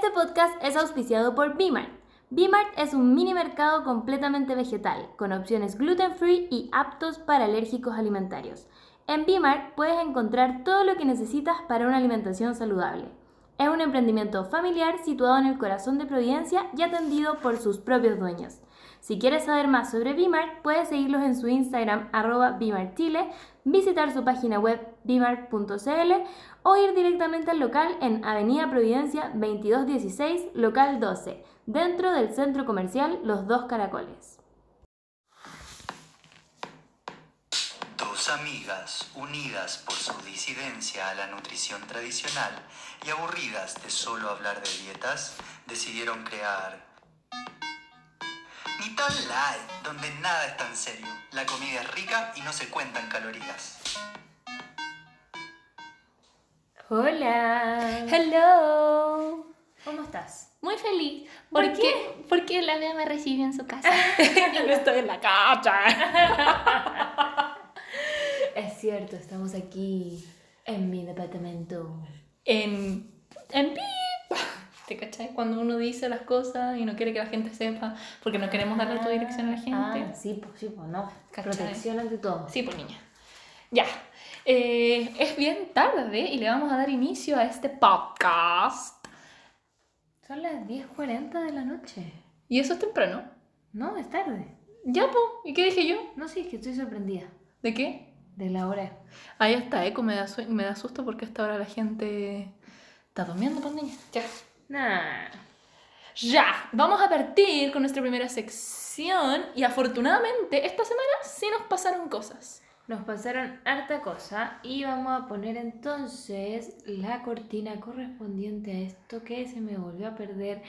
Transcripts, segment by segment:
Este podcast es auspiciado por B-Mart. B-Mart es un mini mercado completamente vegetal, con opciones gluten free y aptos para alérgicos alimentarios. En B-Mart puedes encontrar todo lo que necesitas para una alimentación saludable. Es un emprendimiento familiar situado en el corazón de Providencia y atendido por sus propios dueños. Si quieres saber más sobre Bimart, puedes seguirlos en su Instagram arroba Chile, visitar su página web bimart.cl o ir directamente al local en Avenida Providencia 2216, local 12, dentro del centro comercial Los Dos Caracoles. Dos amigas unidas por su disidencia a la nutrición tradicional y aburridas de solo hablar de dietas, decidieron crear Mitad Light, donde nada es tan serio. La comida es rica y no se cuentan calorías. Hola. Hello. ¿Cómo estás? Muy feliz. ¿Por ¿Por qué? Porque la Bea me recibió en su casa. Yo no estoy en la casa. es cierto, estamos aquí en mi departamento. en. en pi. ¿Te cachai? Cuando uno dice las cosas y no quiere que la gente sepa, porque no queremos darle tu dirección a la gente. Ah, sí, pues sí, pues no. ¿Cachai? Protección ante todo. Sí, por niña. Ya. Eh, es bien tarde y le vamos a dar inicio a este podcast. Son las 10.40 de la noche. Y eso es temprano. No, es tarde. Ya, po. ¿Y qué dije yo? No, sí, es que estoy sorprendida ¿De qué? de la hora. Ahí está, eco, me da, me da susto porque hasta ahora la gente está durmiendo, pues niña. Ya. Nah. Ya, vamos a partir con nuestra primera sección y afortunadamente esta semana sí nos pasaron cosas. Nos pasaron harta cosa y vamos a poner entonces la cortina correspondiente a esto que se me volvió a perder.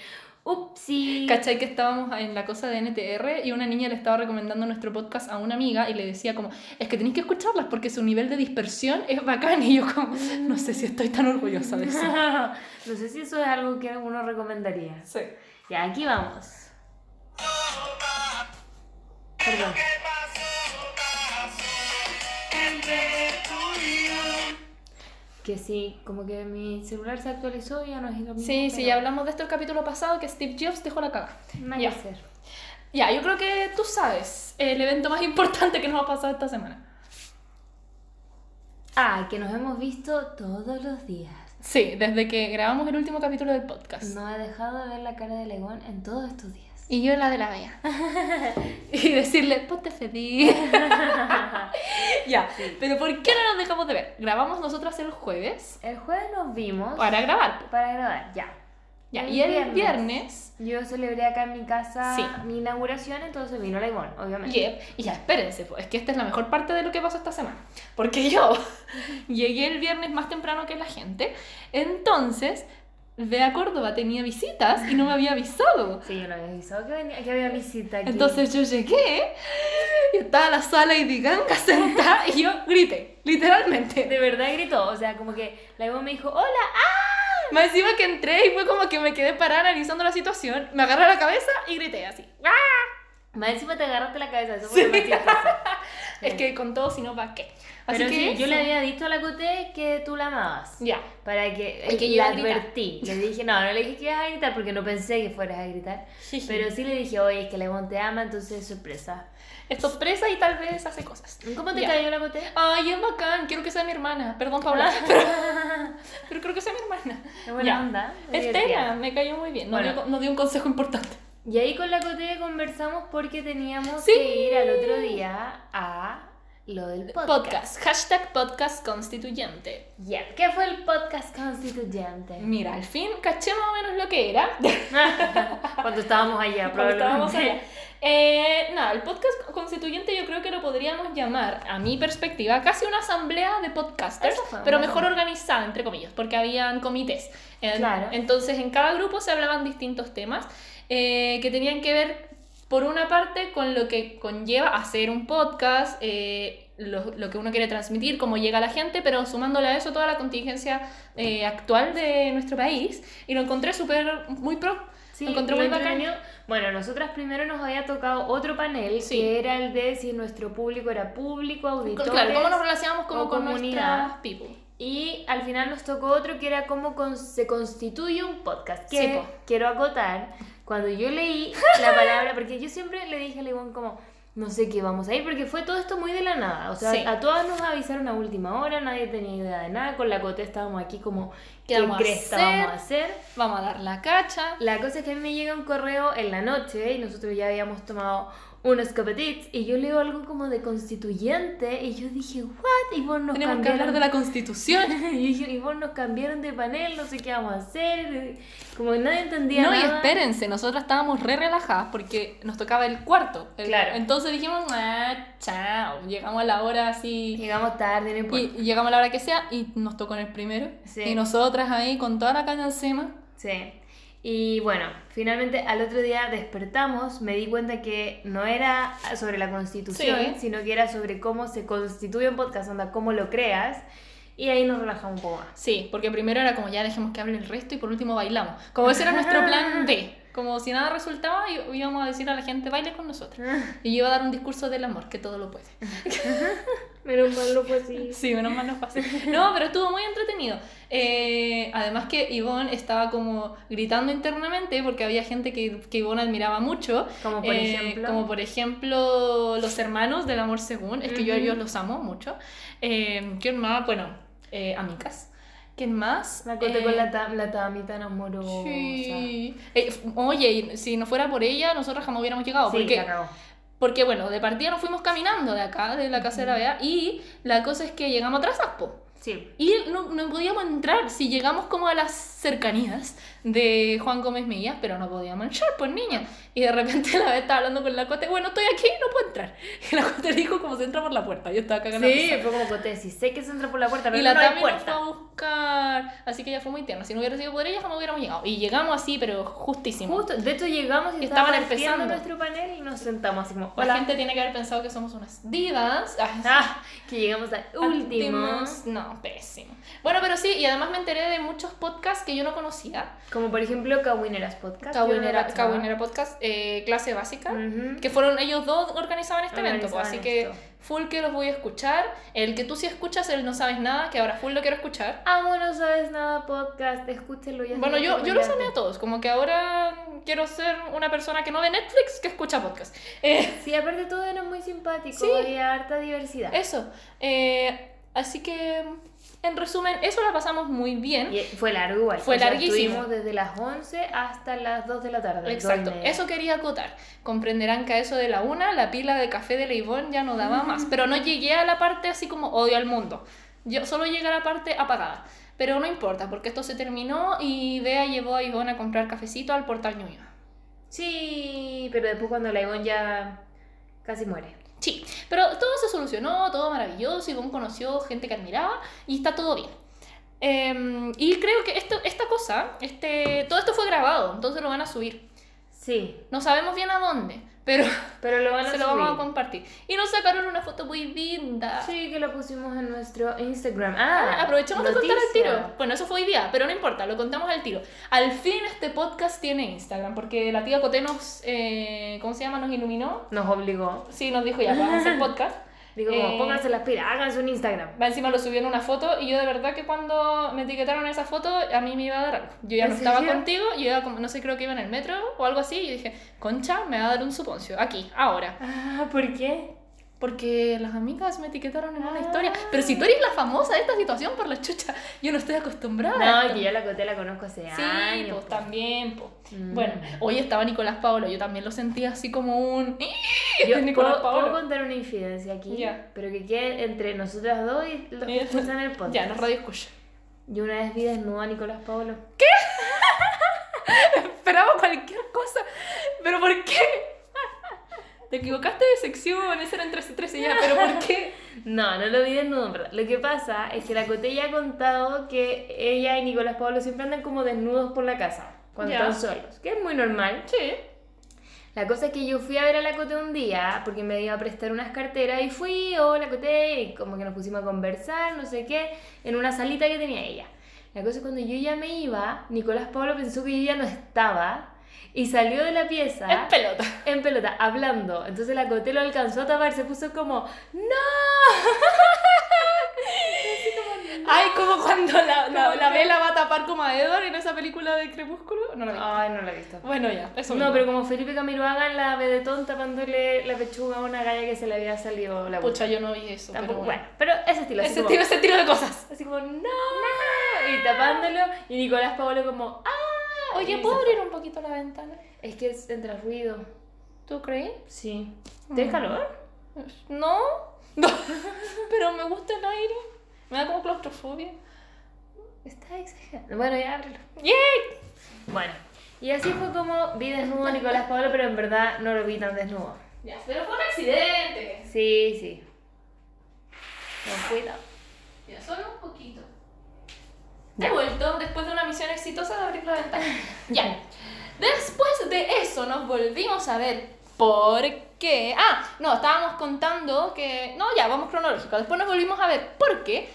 Upsi. ¿Cachai que estábamos en la cosa de NTR y una niña le estaba recomendando nuestro podcast a una amiga y le decía como, es que tenéis que escucharlas porque su nivel de dispersión es bacán y yo como, no sé si estoy tan orgullosa de eso. no sé si eso es algo que uno recomendaría. Sí. Ya, aquí vamos. Perdón. Que sí, como que mi celular se actualizó y ya no es lo mismo. Sí, sí, ya hablamos de esto el capítulo pasado que Steve Jobs dejó la caga. Nada Ya. que hacer. Ya, yo creo que tú sabes el evento más importante que nos ha pasado esta semana. Ah, que nos hemos visto todos los días. Sí, desde que grabamos el último capítulo del podcast. No he dejado de ver la cara de Legón en todos estos días. Y yo la de la Bea. y decirle, ponte feliz. ya, pero ¿por qué no nos dejamos de ver? Grabamos nosotras el jueves El jueves nos vimos para grabar. para grabar, ya. Ya, El y el viernes. viernes... Yo celebré acá en mi casa Sí. mi inauguración, entonces vino Legón, obviamente. Yep, y ya, espérense, pues, es que esta es la mejor parte de lo que pasó esta semana. Porque yo llegué el viernes más temprano que la gente, entonces Bea Córdoba tenía visitas y no me había avisado. Sí, yo no había avisado que, venía, que había visita aquí. Entonces yo llegué y estaba la sala y Diganga sentada y yo grité, literalmente. de verdad gritó, o sea, como que Legón me dijo, hola, ¡ah! Más encima que entré y fue como que me quedé parada analizando la situación, me agarré la cabeza y grité así. ¡Ah! Más encima te agarraste la cabeza, eso fue lo más chistoso. Es que con todo, si no, ¿para qué? Así Pero que sí, yo le había dicho a la Coté que tú la amabas. Ya. Para que, Y que yo la advertí. Le dije, no, no le dije que ibas a gritar porque no pensé que fueras a gritar. Pero sí le dije, oye, es que Legón te ama, entonces sorpresa. Es sorpresa y tal vez hace cosas. ¿Cómo te Ya. cayó la Coté? Ay, es bacán, quiero que sea mi hermana. Perdón, Paula. Pero, pero creo que sea mi hermana. Qué buena Ya. onda. Estela, me cayó muy bien. Nos, Bueno. dio, nos dio un consejo importante. Y ahí con la Coté conversamos porque teníamos Sí. que ir al otro día a lo del podcast. Podcast. Hashtag podcast constituyente. Ya, ¿Qué fue el podcast constituyente? Mira, al fin caché más o menos lo que era. Cuando estábamos allá, Cuando estábamos probablemente. allá. Eh, nada, el podcast constituyente yo creo que lo podríamos llamar, a mi perspectiva, casi una asamblea de podcasters, pero mejor organizada, entre comillas, porque habían comités. Claro. Entonces, en cada grupo se hablaban distintos temas eh, que tenían que ver, por una parte, con lo que conlleva hacer un podcast, eh, lo, lo que uno quiere transmitir, cómo llega a la gente, pero sumándole a eso toda la contingencia eh, actual de nuestro país. Y lo encontré súper, muy pro. Sí, lo encontré muy bacán. Bueno, nosotras primero nos había tocado otro panel Sí. que era el de si nuestro público era público, auditorio. Claro, cómo nos relacionamos como con comunidad. nuestras people. Y al final nos tocó otro que era cómo con- se constituye un podcast. Que Sí, quiero acotar, cuando yo leí la palabra, porque yo siempre le dije a León como, no sé qué vamos a ir, porque fue todo esto muy de la nada. O sea, Sí. a todas nos avisaron a última hora, nadie tenía idea de nada. Con la Cote estábamos aquí como, ¿Qué ¿qué, vamos a cresta hacer? vamos a hacer? Vamos a dar la cacha. La cosa es que a mí me llega un correo en la noche y nosotros ya habíamos tomado unos copetits y yo leo algo como de constituyente y yo dije, ¿what? Y vos nos Tenemos que cambiaron hablar de la constitución. y dije, y vos nos cambiaron de panel, no sé qué vamos a hacer. Como que nadie entendía No, y nada. espérense, nosotras estábamos re relajadas porque nos tocaba el cuarto. El- Claro. Entonces dijimos, ah, chao, llegamos a la hora así. Llegamos tarde, no Y, importa. y llegamos a la hora que sea y nos tocó en el primero. Sí. Y nosotras ahí con toda la caña encima. Sí. Y bueno, finalmente al otro día despertamos, me di cuenta que no era sobre la constitución, Sí. sino que era sobre cómo se constituye un podcast, onda, cómo lo creas. Y ahí nos relajamos un poco más. Sí, porque primero era como ya dejemos que hable el resto y por último bailamos. Como ese era nuestro plan B. Como si nada resultaba, íbamos a decir a la gente, baile con nosotros. Y yo iba a dar un discurso del amor, que todo lo puede. Menos mal lo fue así. Sí, menos mal no fue así. No, pero estuvo muy entretenido. Eh, además que Ivonne estaba como gritando internamente porque había gente que, que Ivonne admiraba mucho. Como por Eh, ejemplo. Como por ejemplo los hermanos del amor según. Es que yo a Ujú. ellos los amo mucho. Eh, ¿Quién más? Bueno, eh, amigas. ¿Quién más? Me acordé Eh, con la, tam- la Tami tan amorosa. Sí. Eh, oye, si no fuera por ella, nosotros jamás hubiéramos llegado. Sí, porque porque bueno, de partida nos fuimos caminando de acá, de la casa de la Bea, y la cosa es que llegamos atrasados, po. Sí. Y no, no podíamos entrar si llegamos como a las cercanías de Juan Gómez Millas, pero no podíamos entrar, pues niña. Y de repente la vez estaba hablando con la Cote, bueno, estoy aquí, no puedo entrar. Y la Cote dijo como se entra por la puerta, yo estaba cagando. Sí, fue como Cote, sí sé que se entra por la puerta, pero Y la no hay Tami nos fue puerta. a buscar, así que ella fue muy tierna. Si no hubiera sido por ella, jamás hubiéramos llegado. Y llegamos así, pero justísimo. Justo, de hecho llegamos y Estaban empezando. nuestro panel y nos sentamos así como, La hola. gente tiene que haber pensado que somos unas divas. Ah, que llegamos al último. Últimos. No, pésimo. Bueno, pero sí, y además me enteré de muchos podcasts que yo no conocía. Como por ejemplo Cawineras Podcast. yo no Podcast, eh, clase básica. Ujú. Que fueron ellos dos organizaban este evento, pues, así Organizaban que esto. full que los voy a escuchar. El que tú sí escuchas, el no sabes nada, que ahora full lo quiero escuchar. Amo, no sabes nada podcast, escúchenlo ya. Bueno, yo, lo yo los amé a todos, como que ahora quiero ser una persona que no ve Netflix, que escucha podcast. Eh, Sí, aparte todo era muy simpático, Sí. había harta diversidad. eso. Eh, así que, en resumen, eso la pasamos muy bien. Y fue largo igual. Fue o sea, larguísimo. Estuvimos desde las 11 hasta las 2 de la tarde. Exacto, eso quería acotar. Comprenderán que a eso de la una, la pila de café de Leibón ya no daba más. Pero no llegué a la parte así como odio al mundo. Yo solo llegué a la parte apagada. Pero no importa, porque esto se terminó y Bea llevó a Ivonne a comprar cafecito al portal Ñuñoa. Sí, pero después cuando la Ivonne ya casi muere. Pero todo se solucionó, todo maravilloso, Ivonne conoció gente que admiraba y está todo bien. Em, y creo que esto, esta cosa, este, todo esto fue grabado, entonces lo van a subir. Sí, No sabemos bien a dónde, pero pero lo van a se lo vamos a compartir. Y nos sacaron una foto muy linda. Sí, que lo pusimos en nuestro Instagram. Ah, Ah, aprovechamos de contar al tiro. Bueno, eso fue hoy día, pero no importa, lo contamos al tiro. Al fin este podcast tiene Instagram, porque la tía Coté nos, eh, ¿cómo se llama? Nos iluminó. Nos obligó. Sí, nos dijo ya, vamos a hacer podcast. Digo, como, Eh, pónganse las pilas, háganse un Instagram. Va encima lo subió en una foto y yo de verdad que cuando me etiquetaron esa foto a mí me iba a dar algo. Yo ya ¿En no estaba contigo, yo iba como, no sé, creo que iba en el metro o algo así y dije, concha, me va a dar un suponcio, aquí, ahora. Ah, ¿por qué? Porque las amigas me etiquetaron en una Ah. historia. Pero si tú eres la famosa de esta situación por la chucha, yo no estoy acostumbrada. a No, esto. que yo la Coté la conozco hace Sí, años. pues po. también, pues. Mm. Bueno, hoy estaba Nicolás Paolo, yo también lo sentí así como un... Yo Nicolás puedo, Paolo. puedo contar una infidencia aquí, Ya. pero que quede entre nosotras dos y los que escuchan el podcast. Ya, no radio escucha. Yo una vez vi desnuda a Nicolás Paulo. Esperaba cualquier cosa. ¿Pero por qué? Te equivocaste de sección, ese era en 13 ya, pero ¿por qué? No, no lo vi desnudo, en verdad. Lo que pasa es que la Coté ya ha contado que ella y Nicolás Pablo siempre andan como desnudos por la casa, cuando Ya. están solos, que es muy normal. Sí. La cosa es que yo fui a ver a la Coté un día porque me iba a prestar unas carteras y fui, hola Coté, y como que nos pusimos a conversar, no sé qué, en una salita que tenía ella. La cosa es cuando yo ya me iba, Nicolás Pablo pensó que yo ya no estaba y salió de la pieza. Es pelota. en pelota, hablando. Entonces la Coté lo alcanzó a tapar, se puso como, ¡No! Ay, como cuando la, la, la vela va a tapar como a Edward en esa película de Crepúsculo. No la vi. Ay, no la he visto. Bueno, ya, eso No, mismo. pero como Felipe Camiroaga en la vedetón tapándole la pechuga a una galla que se le había salido la Pucha, yo no vi eso. Tampoco, pero bueno, pero ese estilo, así Ese como, estilo, ese estilo de cosas. así como, no, y tapándolo, y Nicolás Paolo como, Oye, ¿puedo abrir un poquito la ventana? Es que es entre ruido. ¿Tú crees? Sí. ¿Tienes calor? No. No. pero me gusta el aire. Me da como claustrofobia. Está exagerando. Bueno, ya ábrelo. ¡Yay! Bueno, y así fue como vi desnudo a Nicolás Paolo, pero en verdad no lo vi tan desnudo. Ya, pero fue un accidente. Sí, sí. Con cuidado. Ya, solo un poquito. He vuelto después de una misión exitosa de abrir la ventana. ya. Después de eso nos volvimos a ver. ¿Por qué? Ah, no, estábamos contando que... No, ya, vamos cronológico. Después nos volvimos a ver porque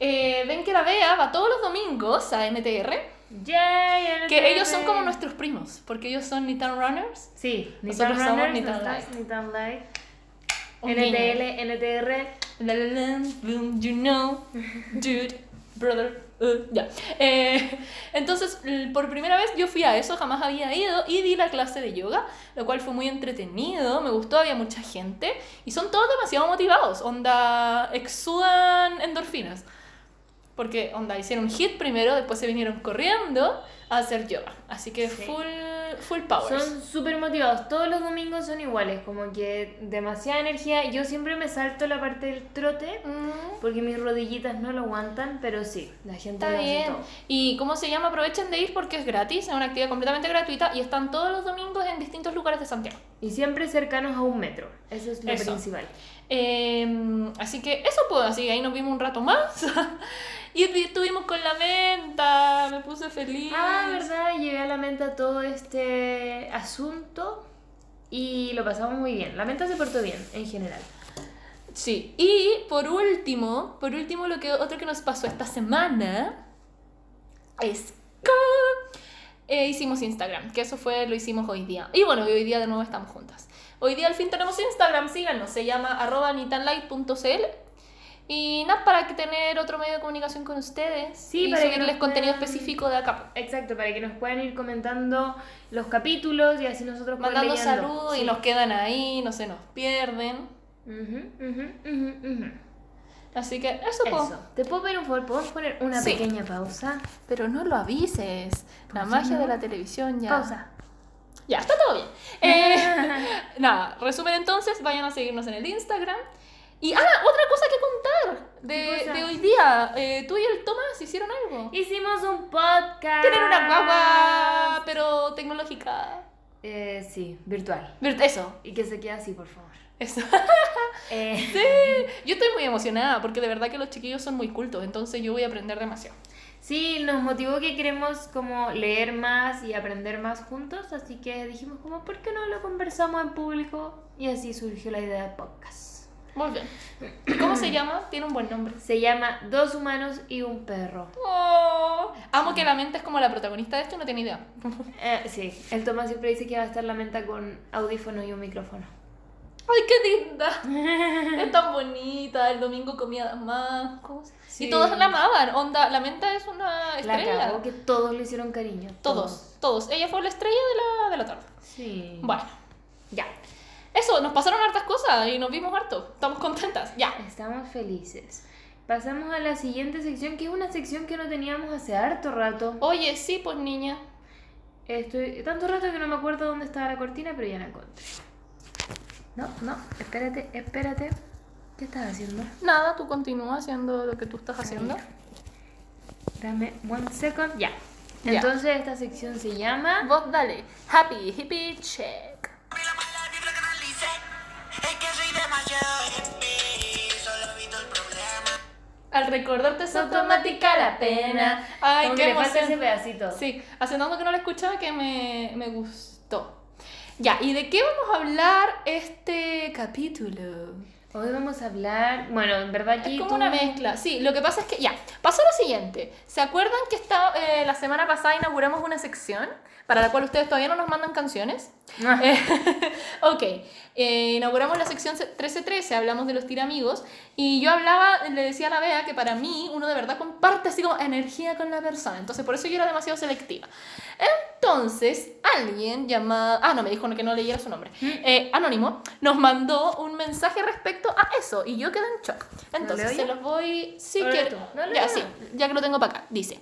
eh, ven que la Bea va todos los domingos a NTR. Yay, Que ellos son como nuestros primos, porque ellos son Nitan Runners. Sí, ni Nosotros tan somos runners, ni no tan estás, light. ni tan light. NTL, NTR. La, la, la, boom, you know, dude, brother, uh, ya. Eh, entonces, por primera vez yo fui a eso, jamás había ido y di la clase de yoga, lo cual fue muy entretenido, me gustó, había mucha gente y son todos demasiado motivados, onda, exudan endorfinas. Porque, onda, hicieron un hit primero, después se vinieron corriendo a hacer yoga. Así que Sí. full, full powers. Son súper motivados. Todos los domingos son iguales, como que demasiada energía. Yo siempre me salto la parte del trote Mm. porque mis rodillitas no lo aguantan, pero sí, la gente Está lo hace bien. todo. Y cómo se llama, aprovechen de ir porque es gratis, es una actividad completamente gratuita y están todos los domingos en distintos lugares de Santiago. Y siempre cercanos a un metro. Eso es lo Eso. principal. Eh, así que eso pues, así ahí nos vimos un rato más. y vi- estuvimos con la menta, me puse feliz. Ah, verdad, llevé a la menta todo este asunto y lo pasamos muy bien. La menta se portó bien, en general. Sí, y por último, por último lo que otro que nos pasó esta semana es que eh, hicimos Instagram, que eso fue, lo hicimos hoy día. Y bueno, hoy día de nuevo estamos juntas. Hoy día al fin tenemos Instagram, síganos, se llama arroba nitanlight.cl y nada, para que tener otro medio de comunicación con ustedes Sí, y para que subirles nos contenido puedan- específico de acá. Exacto, para que nos puedan ir comentando los capítulos y así nosotros Mandando saludos y Sí. nos quedan ahí, no se nos pierden. Ujú, ujú, ujú, ujú. Así que eso, po. Eso. ¿Te puedo pedir un favor? ¿Podemos poner una Sí. pequeña pausa? Pero no lo avises. La magia ¿no? de la televisión ya. Pausa. Ya, está todo bien. Eh, nada, resumen entonces, vayan a seguirnos en el Instagram. Y, ah, otra cosa que contar ¿Qué de, de hoy día. Eh, Tú y el Tomás hicieron algo. Hicimos un podcast. Tienen una guagua, pero tecnológica. Eh, sí, virtual. Virt- Eso, Y que se quede así, por favor. eso. Eh, Sí, yo estoy muy emocionada porque de verdad que los chiquillos son muy cultos, entonces yo voy a aprender demasiado. sí, nos motivó que queremos como leer más y aprender más juntos, así que dijimos como, ¿por qué no lo conversamos en público? Y así surgió la idea de podcast. Muy bien. ¿Y ¿Cómo se llama? Tiene un buen nombre. Se llama Dos humanos y un perro. Oh, amo que la mente es como la protagonista de esto no tiene idea. Eh, sí, el Tomás siempre dice que va a estar la menta con audífono y un micrófono. ¡Ay, qué linda! es tan bonita, el domingo comía más cosas. Sí. Y todos la amaban, onda, la menta es una La estrella. cagó que todos le hicieron cariño. Todos, todos. Ella fue la estrella de la, de la tarde. Sí. Bueno, ya. Eso, nos pasaron hartas cosas y nos vimos harto. Estamos contentas. Ya. Estamos felices. Pasamos a la siguiente sección, que es una sección que no teníamos hace harto rato. Oye, sí, pues niña. Estoy tanto rato que no me acuerdo dónde estaba la cortina, pero ya la encontré. No, no, espérate, espérate. ¿Qué estás haciendo? Nada, tú continúa haciendo lo que tú estás haciendo. Dame one second. Ya. Ya. Entonces esta sección se llama Vos dale. Happy, hippie, check. Al recordarte es automática la pena. Ay, qué emoción. ese pedacito. Sí, hace tanto que no la escuchaba que me, me gustó. Ya, ¿y de qué vamos a hablar este capítulo? Hoy vamos a hablar. Bueno, en verdad aquí. Es como tú- una mezcla. Sí, lo que pasa es que, ya, pasó lo siguiente. ¿Se acuerdan que está, eh, la semana pasada inauguramos una sección para la cual ustedes todavía no nos mandan canciones? Ah. Eh, ok, eh, inauguramos la sección 1313, hablamos de los tiramigos, y yo hablaba, le decía a la Bea que para mí uno de verdad comparte así como energía con la persona, entonces por eso yo era demasiado selectiva. Entonces, alguien llamado, ah, no, me dijo que no leyera su nombre, eh, Anónimo, nos mandó un mensaje respecto a eso, y yo quedé en shock. Entonces, leo se los voy, sí, ¿Lo que, lees tú? No, ya, sí, ya que lo tengo para acá, dice.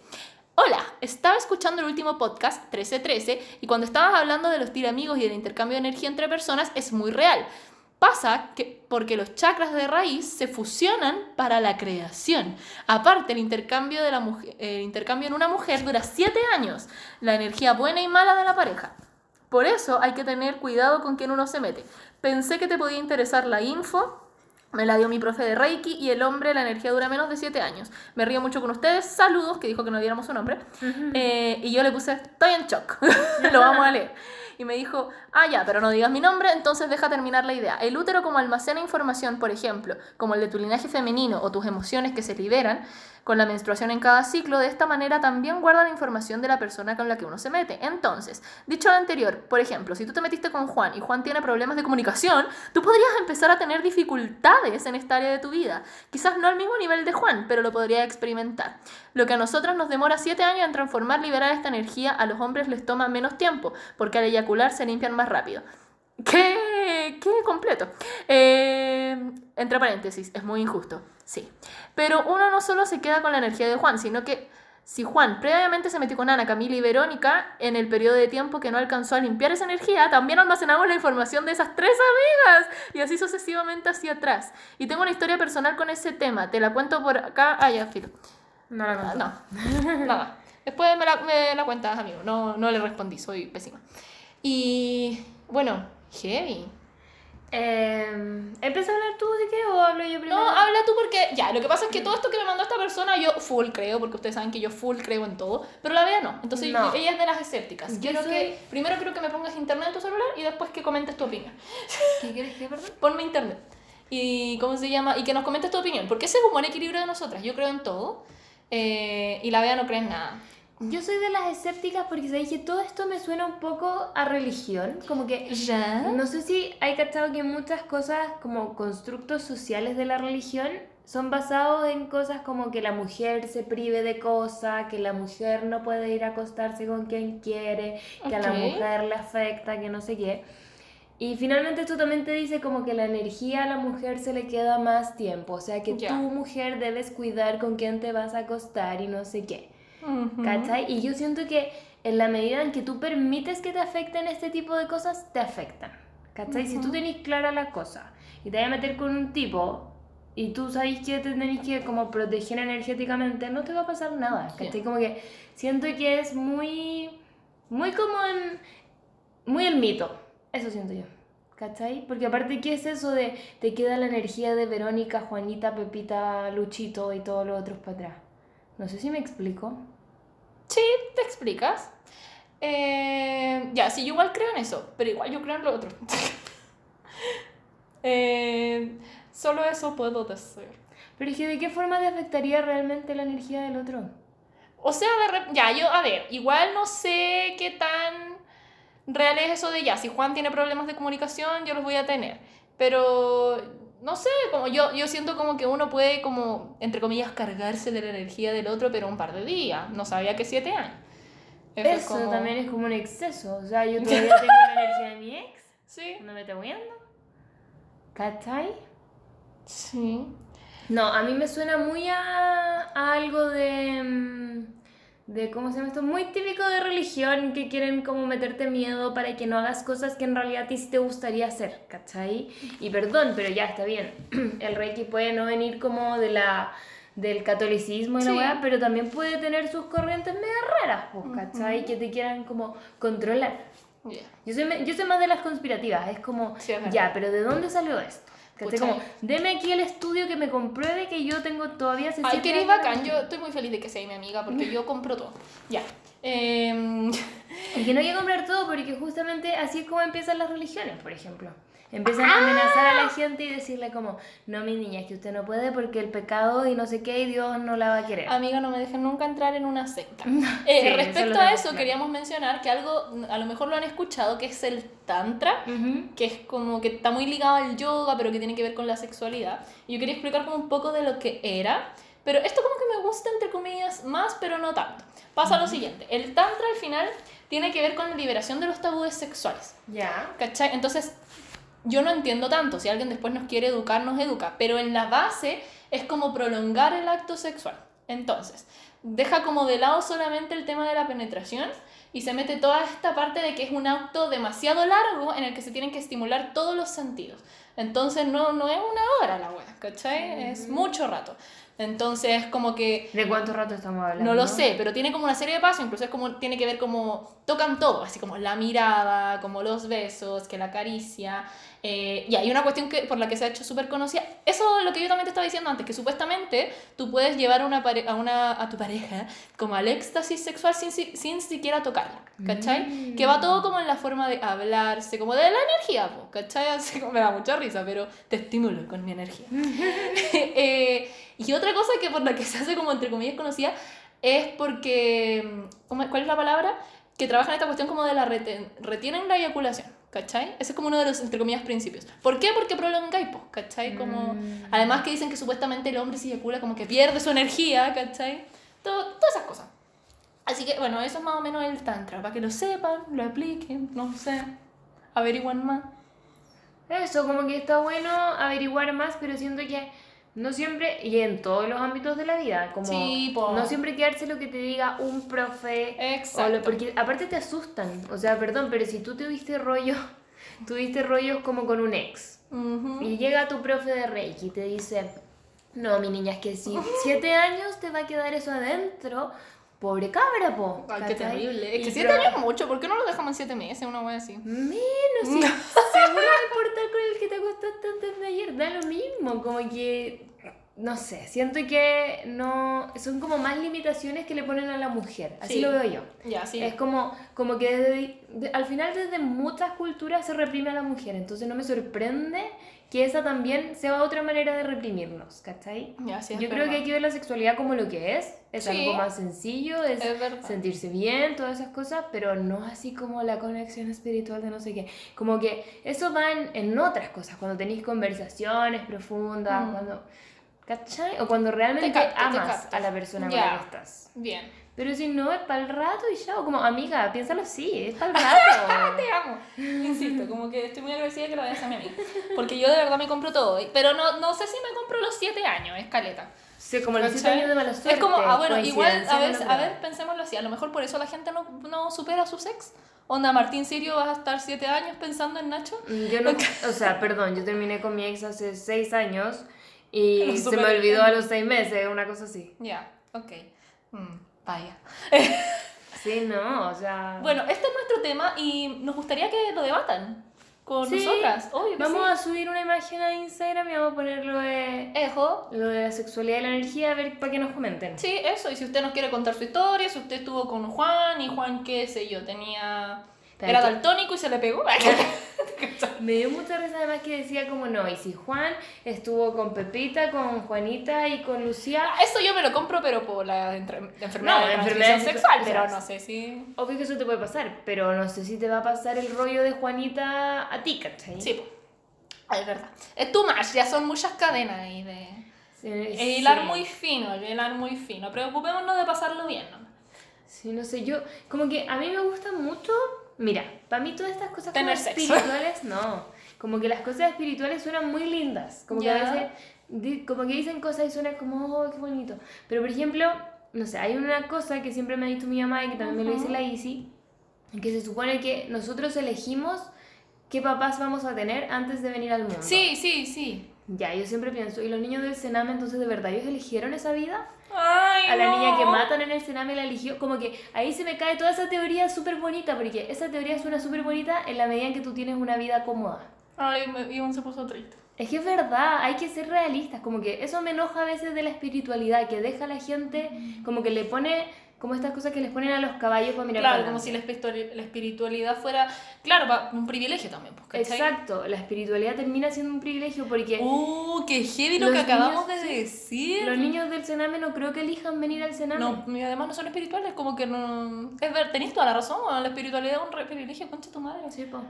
Hola, estaba escuchando el último podcast 1313 y cuando estabas hablando de los tiramigos y del intercambio de energía entre personas es muy real. Pasa que porque los chakras de raíz se fusionan para la creación. Aparte, el intercambio, de la mujer, el intercambio en una mujer dura 7 años, la energía buena y mala de la pareja. Por eso hay que tener cuidado con quién uno se mete. Pensé que te podía interesar la info, me la dio mi profe de Reiki y el hombre la energía dura menos de 7 años. Me río mucho con ustedes. Saludos, que dijo que no diéramos su nombre. Eh, y yo le puse, estoy en shock. Lo vamos a leer. Y me dijo, ah, ya, pero no digas mi nombre, entonces deja terminar la idea. El útero como almacena información, por ejemplo, como el de tu linaje femenino o tus emociones que se liberan con la menstruación en cada ciclo, de esta manera también guarda la información de la persona con la que uno se mete. Entonces, dicho lo anterior, por ejemplo, si tú te metiste con Juan y Juan tiene problemas de comunicación, tú podrías empezar a tener dificultades en esta área de tu vida. Quizás no al mismo nivel de Juan, pero lo podría experimentar. Lo que a nosotros nos demora 7 años en transformar, liberar esta energía, a los hombres les toma menos tiempo, porque al eyacular se limpian más rápido. ¿Qué? ¿Qué completo? Eh, entre paréntesis, es muy injusto, sí. Pero uno no solo se queda con la energía de Juan, sino que si Juan previamente se metió con Ana, Camila y Verónica en el periodo de tiempo que no alcanzó a limpiar esa energía, también almacenamos la información de esas tres amigas y así sucesivamente hacia atrás. Y tengo una historia personal con ese tema, te la cuento por acá. Ah, ya, filo. No la Ah, contó. No, nada. Después me la, me la cuentas, amigo. No, no le respondí, soy pésima. Y bueno, heavy. Eh, ¿Empieza a hablar tú si quieres o hablo yo primero? No, habla tú porque ya, lo que pasa es que todo esto que me mandó esta persona yo full creo, porque ustedes saben que yo full creo en todo, pero la Bea no. Entonces No. ella es de las escépticas. Yo Quiero soy- que primero quiero que me pongas internet en tu celular y después que comentes tu opinión. ¿Qué quieres que perdón? Ponme internet. Y cómo se llama y que nos comentes tu opinión, porque ese es un buen equilibrio de nosotras. Yo creo en todo eh, y la Bea no cree en nada. Yo soy de las escépticas porque sabéis que todo esto me suena un poco a religión. Como que. ¿Ya? No sé si hay cachado que muchas cosas, como constructos sociales de la religión, son basados en cosas como que la mujer se prive de cosas, que la mujer no puede ir a acostarse con quien quiere, que a la mujer le afecta, que no sé qué. Y finalmente esto también te dice como que la energía a la mujer se le queda más tiempo, o sea que Ya. tú mujer debes cuidar con quién te vas a acostar y no sé qué. ¿Cachai? Y yo siento que en la medida en que tú permites que te afecten este tipo de cosas, te afectan. ¿Cachai? Si tú tenés clara la cosa y te vas a meter con un tipo y tú sabes que te tenés que como proteger energéticamente, no te va a pasar nada. Sí. ¿Cachai? Como que siento que es muy, muy como en, muy el mito. Eso siento yo. ¿Cachai? Porque aparte, ¿qué es eso de te queda la energía de Verónica, Juanita, Pepita, Luchito y todos los otros para atrás? No sé si me explico. Sí, te explicas. Eh, ya, sí, yo igual creo en eso, pero igual yo creo en lo otro. Eh, solo eso puedo decir. Pero es que ¿de qué forma te afectaría realmente la energía del otro? O sea, de ya, yo, a ver, igual no sé qué tan real es eso de ya, si Juan tiene problemas de comunicación, yo los voy a tener. Pero, no sé, como yo, yo siento como que uno puede, como, entre comillas, cargarse de la energía del otro, pero un par de días. No sabía que siete años. Eso es Eso como- también es como un exceso. O sea, yo todavía tengo la energía de mi ex. Sí. No me estoy viendo. ¿Cachai? Sí. No, a mí me suena muy a, a algo de, mm, de, ¿cómo se llama esto? Muy típico de religión, que quieren como meterte miedo para que no hagas cosas que en realidad a ti sí te gustaría hacer, ¿cachai? Y perdón, pero ya está bien. El Reiki puede no venir como de la del catolicismo y la Sí. weá, pero también puede tener sus corrientes medio raras, pues, ¿cachai? Que te quieran como controlar. Yo soy, yo soy más de las conspirativas, es como, Sí, es verdad. ya, pero ¿de dónde salió esto? ¿Cachai? Como, deme aquí el estudio que me compruebe que yo tengo todavía hace Ay, qué bacán. Yo estoy muy feliz de que sea mi amiga porque yo compro todo. Ya. Em, Y que no hay que comprar todo porque justamente así es como empiezan las religiones, por ejemplo. Empiezan a amenazar a la gente y decirle como, no, mi niña, es que usted no puede porque el pecado y no sé qué, y Dios no la va a querer. Amiga, no me dejen nunca entrar en una secta. Sí, Eh, eso respecto lo a eso, claro. queríamos mencionar que algo, a lo mejor lo han escuchado, que es el tantra, Ujú. que es como que está muy ligado al yoga, pero que tiene que ver con la sexualidad. Y yo quería explicar como un poco de lo que era, pero esto como que me gusta, entre comillas, más, pero no tanto. Pasa lo siguiente, el tantra al final tiene que ver con la liberación de los tabúes sexuales. Ya. ¿Cachai? Entonces, yo no entiendo tanto. Si alguien después nos quiere educar, nos educa. Pero en la base es como prolongar el acto sexual. Entonces, deja como de lado solamente el tema de la penetración y se mete toda esta parte de que es un acto demasiado largo en el que se tienen que estimular todos los sentidos. Entonces, no, no es una hora la wea, ¿cachai? Es mucho rato. Entonces, como que ¿De cuánto rato estamos hablando? no lo sé, pero tiene como una serie de pasos, incluso es como, tiene que ver como, tocan todo, así como la mirada, como los besos, que la caricia, eh, y hay una cuestión que, por la que se ha hecho súper conocida, eso es lo que yo también te estaba diciendo antes, que supuestamente tú puedes llevar a, una a, una, a tu pareja como al éxtasis sexual sin, si- sin siquiera tocarla, ¿cachai? Que va todo como en la forma de hablarse, como de la energía, po, ¿cachai? Así como me da mucha risa, pero te estimulo con mi energía. Eh, y otra cosa que por la que se hace como entre comillas conocida es porque, ¿cómo- ¿cuál es la palabra? Que trabajan esta cuestión como de la reten- retienen la eyaculación, ¿cachai? Ese es como uno de los, entre comillas, principios. ¿Por qué? Porque prolongáis, po, ¿cachai? Como, Mm. Además que dicen que supuestamente el hombre se eyacula como que pierde su energía, ¿cachai? Todo, todas esas cosas. Así que, bueno, eso es más o menos el tantra, para que lo sepan, lo apliquen, no sé, averigüen más. Eso, como que está bueno averiguar más, pero siento que no siempre, y en todos los ámbitos de la vida, como Sí, no siempre quedarse lo que te diga un profe, o Exacto. lo- porque aparte te asustan, o sea, perdón, pero si tú tuviste rollo, tuviste rollos como con un ex, Ujú. y llega tu profe de Reiki y te dice, no, mi niña, es que si siete años te va a quedar eso adentro, pobre cabra, po. Ay, qué terrible. Es que siete años es mucho, ¿por qué no lo dejamos en siete meses? Una wea así. Menos, si seguro el portal con el que te acostaste antes de ayer da lo mismo, como no sé, siento que no, son como más limitaciones que le ponen a la mujer, así Sí. lo veo yo. Ya, sí. Es como, como que desde, de- al final desde muchas culturas se reprime a la mujer, entonces no me sorprende que esa también sea otra manera de reprimirnos, ¿cachai? Ya, sí, Yo creo verdad. que hay que ver la sexualidad como lo que es, es algo más sencillo, es, Es sentirse bien, todas esas cosas, pero no así como la conexión espiritual de no sé qué. Como que eso va en, en otras cosas, cuando tenéis conversaciones profundas, Mm. cuando... ¿Cachai? O cuando realmente Te capto, amas a la persona con la que estás. Bien. Pero si no, es para el rato y ya. O como, amiga, piénsalo así, es para el rato. Te amo. Insisto, como que estoy muy agradecida que lo veas a mi amiga. Porque yo de verdad me compro todo. Pero no, no sé si me compro los siete años, escaleta. sí, como los siete ¿Cachai? años de mala suerte. Es como, ah, bueno, igual, a ver, a ver, pensémoslo así. A lo mejor por eso la gente no, no supera su sex. Onda, Martín Sirio, vas a estar siete años pensando en Nacho. Mm, Yo no, o sea, perdón, yo terminé con mi ex hace seis años y se me olvidó a los seis meses, una cosa así. Ya, ok. Mm, vaya. Sí, no, o sea... Bueno, este es nuestro tema y nos gustaría que lo debatan con Sí, nosotras. Obvio que Vamos sí. a subir una imagen a Instagram y vamos a poner lo de, Ejo. lo de la sexualidad y la energía, a ver, para que nos comenten. Sí, eso. Y si usted nos quiere contar su historia, si usted estuvo con Juan y Juan, qué sé yo, tenía... Pero Era daltónico y se le pegó. Me dio mucha risa además que decía como no, y si Juan estuvo con Pepita, con Juanita y con Lucía, Eso yo me lo compro, pero por la entre- enfermedad No, de enfermedad sexual. Pero no sé si... obvio que eso te puede pasar, pero no sé si te va a pasar el rollo de Juanita a ti, ¿cachai? Sí. Ah, es verdad. Es too much, ya son muchas cadenas ahí de... Sí, El hilar sí. muy fino, el hilar muy fino. Preocupémonos de pasarlo bien, ¿no? Sí, no sé, yo, como que a mí me gusta mucho, mira, para mí todas estas cosas como espirituales, no, como que las cosas espirituales suenan muy lindas, como que a veces, como que dicen cosas y suenan como, oh, qué bonito, pero por ejemplo, no sé, hay una cosa que siempre me ha dicho mi mamá y que también me lo dice la Isi, que se supone que nosotros elegimos qué papás vamos a tener antes de venir al mundo. Sí, sí, sí. Ya, yo siempre pienso, ¿y los niños del Sename entonces de verdad ellos eligieron esa vida? Ay, a la no. niña que matan en el Sename la eligió. Como que ahí se me cae toda esa teoría súper bonita, porque esa teoría suena súper bonita en la medida en que tú tienes una vida cómoda. Ay, me, Iván se puso triste. Es que es verdad, hay que ser realistas, como que eso me enoja a veces de la espiritualidad, que deja a la gente, como que le pone como estas cosas que les ponen a los caballos para mirar Claro, para como si la espiritualidad fuera, claro, un privilegio también, pues. Exacto, la espiritualidad termina siendo un privilegio porque Uh, qué heavy lo que acabamos niños, de decir. los niños del Sename no creo que elijan venir al Sename. No, y además no son espirituales, como que no... Es ver, tenés toda la razón, la espiritualidad es un privilegio, concha tu madre. Sí, po.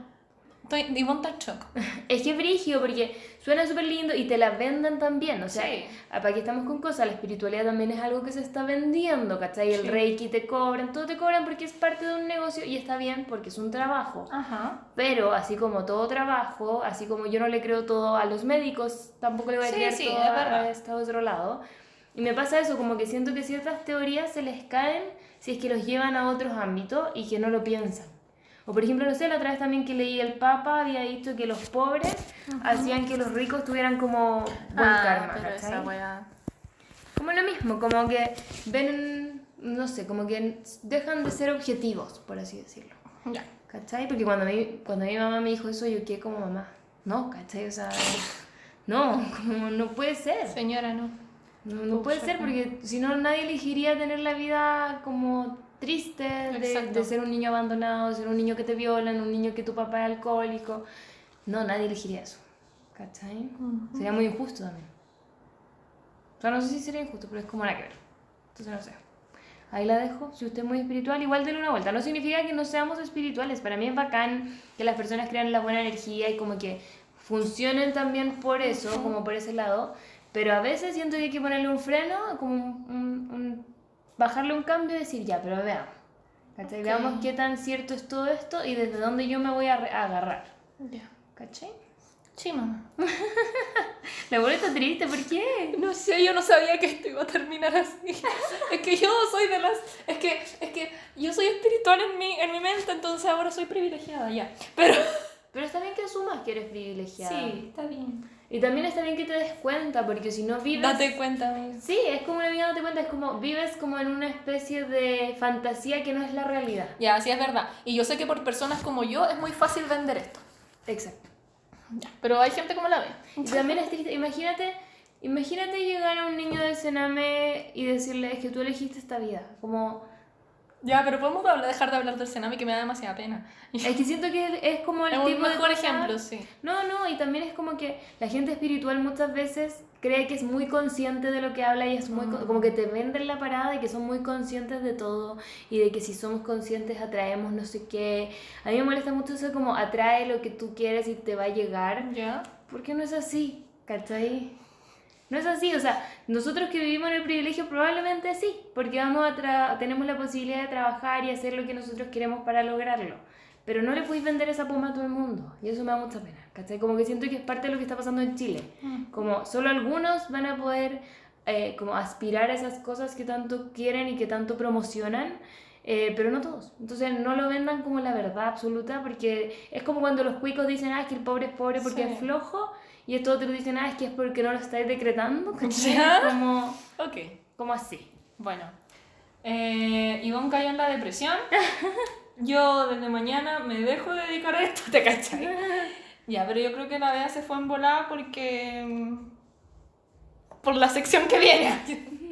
Estoy, está en shock. Es que es brigio porque suena súper lindo y te la venden también. O sea, Sí. para que estamos con cosas, la espiritualidad también es algo que se está vendiendo, ¿cachai? El Sí. reiki te cobran, todo te cobran porque es parte de un negocio y está bien porque es un trabajo. Ajá. Pero así como todo trabajo, así como yo no le creo todo a los médicos, tampoco le voy a Sí, creer todo a este otro lado. Y me pasa eso, como que siento que ciertas teorías se les caen si es que los llevan a otros ámbitos y que no lo piensan. O por ejemplo, no sé, la otra vez también que leí el Papa había dicho que los pobres hacían que los ricos tuvieran como buen Ah, karma, pero ¿cachai? esa weá... Como lo mismo, como que ven, no sé, como que dejan de ser objetivos, por así decirlo. Ya. ¿Cachai? Porque cuando mi, cuando mi mamá me dijo eso, yo quedé como mamá. No, ¿cachai? O sea, no, como no puede ser. Señora, no. No, no puede ser porque si no nadie elegiría tener la vida como triste de, de ser un niño abandonado, de ser un niño que te violan, un niño que tu papá es alcohólico. No, nadie elegiría eso. ¿Cachai? Sería muy injusto también. O sea, no sé si sería injusto, pero es como nada que ver. Entonces no sé. Ahí la dejo. Si usted es muy espiritual, igual denle una vuelta. No significa que no seamos espirituales. Para mí es bacán que las personas crean la buena energía y como que funcionen también por eso, como por ese lado. Pero a veces siento que hay que ponerle un freno, como un- bajarle un cambio y decir, ya, pero veamos. ¿Cachai? Ok. Veamos qué tan cierto es todo esto y desde dónde yo me voy a, a agarrar. Ya. ¿Cachai? Sí, mamá. La abuela está triste, ¿por qué? No sé, yo no sabía que esto iba a terminar así. Es que yo soy de las... Es que, es que yo soy espiritual en mi, en mi mente, entonces ahora soy privilegiada, ya. Pero... Pero está bien que asumas que eres privilegiada. Sí, está bien. Y también está bien que te des cuenta, porque si no vives... Date cuenta, amiga. Sí, es como una vida, date cuenta, es como vives como en una especie de fantasía que no es la realidad. Ya, sí es verdad. Y yo sé que por personas como yo es muy fácil vender esto. Exacto. Ya. Pero hay gente como la ve. Y también es triste, imagínate, imagínate llegar a un niño del Sename y decirle, es que tú elegiste esta vida. Como, Ya, pero podemos hablar- dejar de hablar del Sename que me da demasiada pena. es que siento que es, es como el Es un tipo de mejor cosa- ejemplo, sí. No, no, y también es como que la gente espiritual muchas veces cree que es muy consciente de lo que habla y es muy con- como que te venden la parada y que son muy conscientes de todo y de que si somos conscientes atraemos no sé qué. A mí me molesta mucho eso como atrae lo que tú quieres y te va a llegar, Ya. porque no es así, ¿cachai? No es así, o sea, nosotros que vivimos en el privilegio probablemente sí, porque vamos a tra- tenemos la posibilidad de trabajar y hacer lo que nosotros queremos para lograrlo. Pero no le podéis vender esa poma a todo el mundo. Y eso me da mucha pena. ¿cachai? Como que siento que es parte de lo que está pasando en Chile. Como solo algunos van a poder eh, como aspirar a esas cosas que tanto quieren y que tanto promocionan. Eh, pero no todos. Entonces no lo vendan como la verdad absoluta porque es como cuando los cuicos dicen, ah, es que el pobre es pobre porque Sí. es flojo y estos otros dicen, ah, es que es porque no lo estáis decretando. Como, Ok. como así. Bueno. Eh, Ivonne cayó en la depresión. Yo desde mañana me dejo de dedicar a esto, ¿te cachai? Ya, pero yo creo que la Bea se fue en volada porque... mm, Por la sección que viene.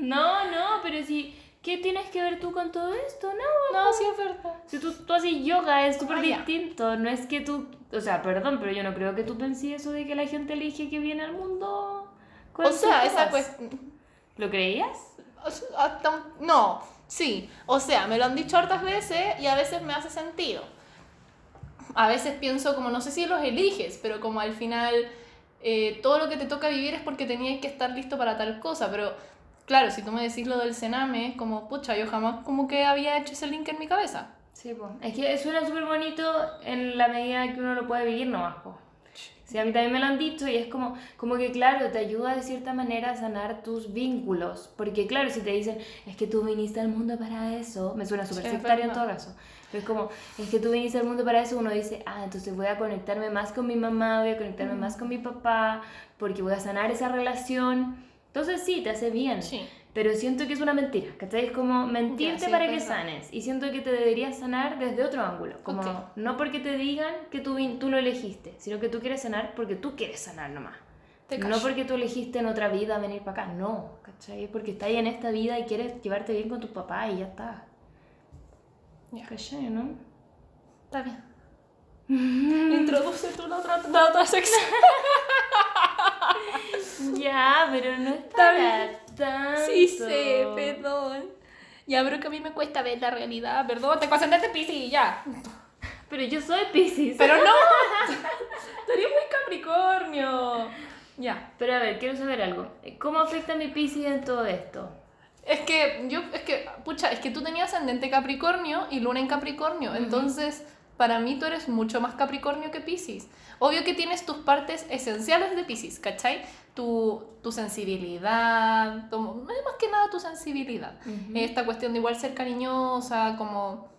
No, no, pero si... ¿Qué tienes que ver tú con todo esto? No, No, sí es verdad. Si tú, tú haces yoga es súper Ah, ya. distinto, no es que tú, o sea, perdón, pero yo no creo que tú penses eso de que la gente elige que viene al mundo con O sea, sus esa cosas. pues... ¿Lo creías? hasta No, sí. O sea, me lo han dicho hartas veces y a veces me hace sentido. A veces pienso como, no sé si los eliges, pero como al final eh, todo lo que te toca vivir es porque tenías que estar listo para tal cosa. Pero claro, si tú me decís lo del Sename, es como, pucha, yo jamás como que había hecho ese link en mi cabeza. Sí, pues. Es que suena súper bonito en la medida que uno lo puede vivir nomás, pues. Sí, a mí también me lo han dicho y es como, como que, claro, te ayuda de cierta manera a sanar tus vínculos. Porque, claro, si te dicen, es que tú viniste al mundo para eso, me suena súper Sí, sectario en todo caso. Pero es como, es que tú viniste al mundo para eso, uno dice, ah, entonces voy a conectarme más con mi mamá, voy a conectarme más con mi papá, porque voy a sanar esa relación. Entonces sí, te hace bien. Sí. Pero siento que es una mentira, ¿cachai? Es como mentirte Ya, sí, para que verdad. sanes. Y siento que te deberías sanar desde otro ángulo. Como no porque te digan que tú, tú lo elegiste, sino que tú quieres sanar porque tú quieres sanar nomás. Te No porque tú elegiste en otra vida venir para acá, no, ¿cachai? Porque estás ahí en esta vida y quieres llevarte bien con tus papás y ya está. Ya. ¿Cachai, no? Está bien. Introduce tú la otra, la otra sección. Ya, pero no es para tanto. Sí sé, perdón. Ya, pero que a mí me cuesta ver la realidad. Perdón, te ascendente Piscis, ya. Pero yo soy Pisces. Pero no. Estaría muy Capricornio. Ya. Pero a ver, quiero saber algo. ¿Cómo afecta mi Pisces en todo esto? Es que yo, es que, pucha, es que tú tenías ascendente Capricornio y luna en Capricornio. Entonces, para mí tú eres mucho más Capricornio que Piscis. Obvio que tienes tus partes esenciales de Piscis, ¿cachai? Tu, tu sensibilidad, tu- más que nada tu sensibilidad. Esta cuestión de igual ser cariñosa, como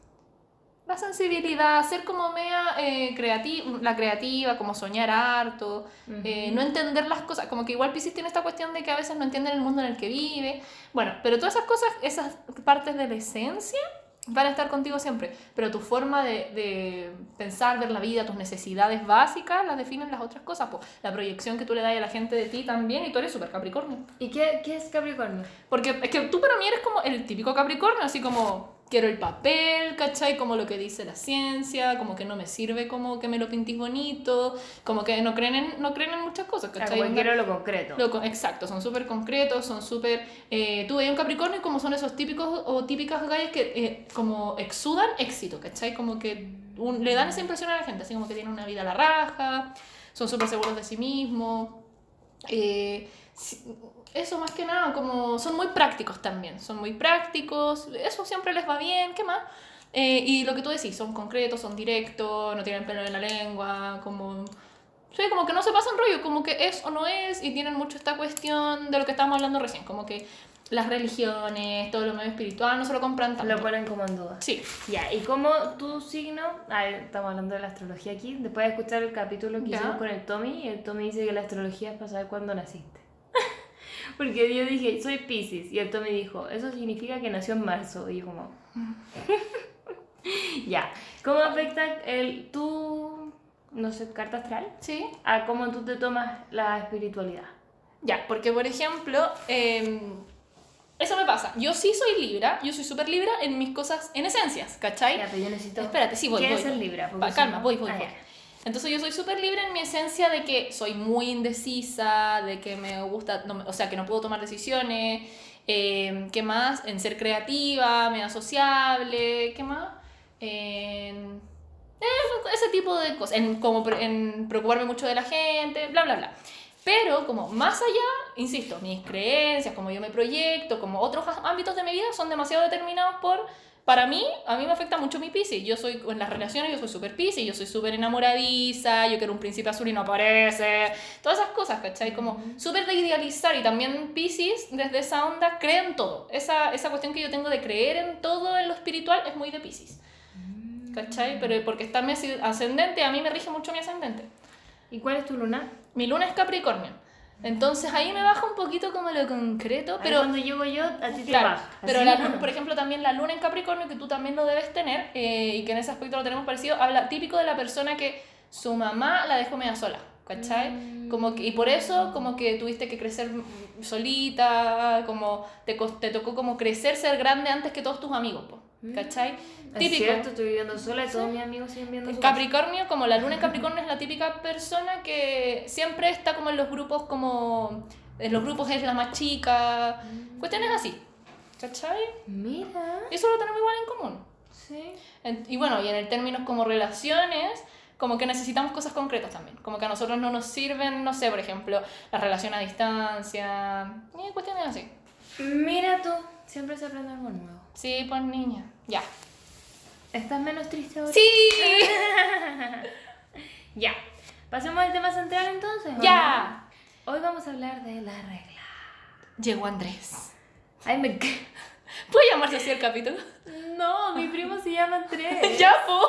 la sensibilidad, ser como mea creativa, la creativa, como soñar harto, eh, no entender las cosas, como que igual Piscis tiene esta cuestión de que a veces no entienden el mundo en el que vive. Bueno, pero todas esas cosas, esas partes de la esencia van a estar contigo siempre, pero tu forma de, de pensar, ver la vida, tus necesidades básicas, las definen las otras cosas, pues la proyección que tú le das a la gente de ti también, y tú eres súper Capricornio. ¿Y qué, qué es Capricornio? Porque es que tú para mí eres como el típico Capricornio, así como quiero el papel, ¿cachai? Como lo que dice la ciencia, como que no me sirve como que me lo pintís bonito, como que no creen en, no creen en muchas cosas, ¿cachai? como quiero lo concreto. lo exacto, son súper concretos, son súper... Eh, tú veías un Capricornio y como son esos típicos o típicas gallas que eh, como exudan éxito, ¿cachai? Como que un- le dan esa impresión a la gente, así como que tienen una vida a la raja, son súper seguros de sí mismos. Eh, eso más que nada, como son muy prácticos también, son muy prácticos, eso siempre les va bien, ¿qué más? Eh, y lo que tú decís, son concretos, son directos, no tienen pelo en la lengua, como... Sí, como que no se pasan rollo, como que es o no es, y tienen mucho esta cuestión de lo que estábamos hablando recién, como que las religiones, todo lo medio espiritual, no se lo compran tanto. Lo ponen como en duda. Sí, Ya, ¿y cómo tu signo? A ver, estamos hablando de la astrología aquí. Después de escuchar el capítulo que Ya. hicimos con el Tommy, el Tommy dice que la astrología es para saber cuándo naciste. Porque yo dije, soy Pisces, y el Tommy dijo, eso significa que nació en marzo. Y yo como... ya, ¿cómo afecta el tu, no sé, carta astral? sí. A cómo tú te tomas la espiritualidad. Ya, porque por ejemplo, em, eso me pasa. Yo sí soy Libra, yo soy súper Libra en mis cosas, en esencias, ¿cachai? Ya, pero yo necesito... Espérate, sí, voy, ¿Qué voy, es el voy. Libra? Si calma, voy, voy, Ah, voy. ya. Entonces yo soy súper libre en mi esencia de que soy muy indecisa, de que me gusta, o sea, que no puedo tomar decisiones, eh, ¿qué más? En ser creativa, media sociable, ¿qué más? En eh, ese tipo de cosas, en, como en preocuparme mucho de la gente, bla, bla, bla. Pero como más allá, insisto, mis creencias, como yo me proyecto, como otros ámbitos de mi vida son demasiado determinados por, para mí, a mí me afecta mucho mi piscis. Yo soy, en las relaciones yo soy súper piscis, yo soy súper enamoradiza, yo quiero un príncipe azul y no aparece, todas esas cosas, ¿cachai? Como súper de idealizar y también piscis desde esa onda cree en todo. Esa, esa cuestión que yo tengo de creer en todo en lo espiritual es muy de piscis. ¿Cachai? Pero porque está mi ascendente, a mí me rige mucho mi ascendente. ¿Y cuál es tu luna? Mi luna es Capricornio. Entonces ahí me baja un poquito como lo concreto, Pero pero cuando llego yo, a ti te claro, baja. pero la luna- por ejemplo también la luna en Capricornio que tú también lo debes tener eh, y que en ese aspecto lo tenemos parecido, habla típico de la persona que su mamá la dejó media sola, ¿cachai? Como que, y por eso como que tuviste que crecer mm, solita, como te, te tocó como crecer, ser grande antes que todos tus amigos, po, ¿cachai? Es Típico. cierto, estoy viviendo sola y todos mis amigos siguen viendo sola. Capricornio, como la luna en Capricornio es la típica persona que siempre está como en los grupos, como en los grupos es la más chica, cuestiones así, ¿cachai? Mira. Eso lo tenemos igual en común. Sí. En- y bueno, y en el términos como relaciones, como que necesitamos cosas concretas también, como que a nosotros no nos sirven, no sé, por ejemplo, la relación a distancia, y cuestiones así. Mira tú, siempre se aprende algo nuevo. Sí, pues niña, ya. ¿Estás menos triste ahora? Sí, Ya. Pasemos al tema central entonces. ¿o ya. no? Hoy vamos a hablar de la regla. Llegó Andrés. Ay, me... ¿Puede llamarse así el capítulo? No, mi primo se llama Andrés. ya, po.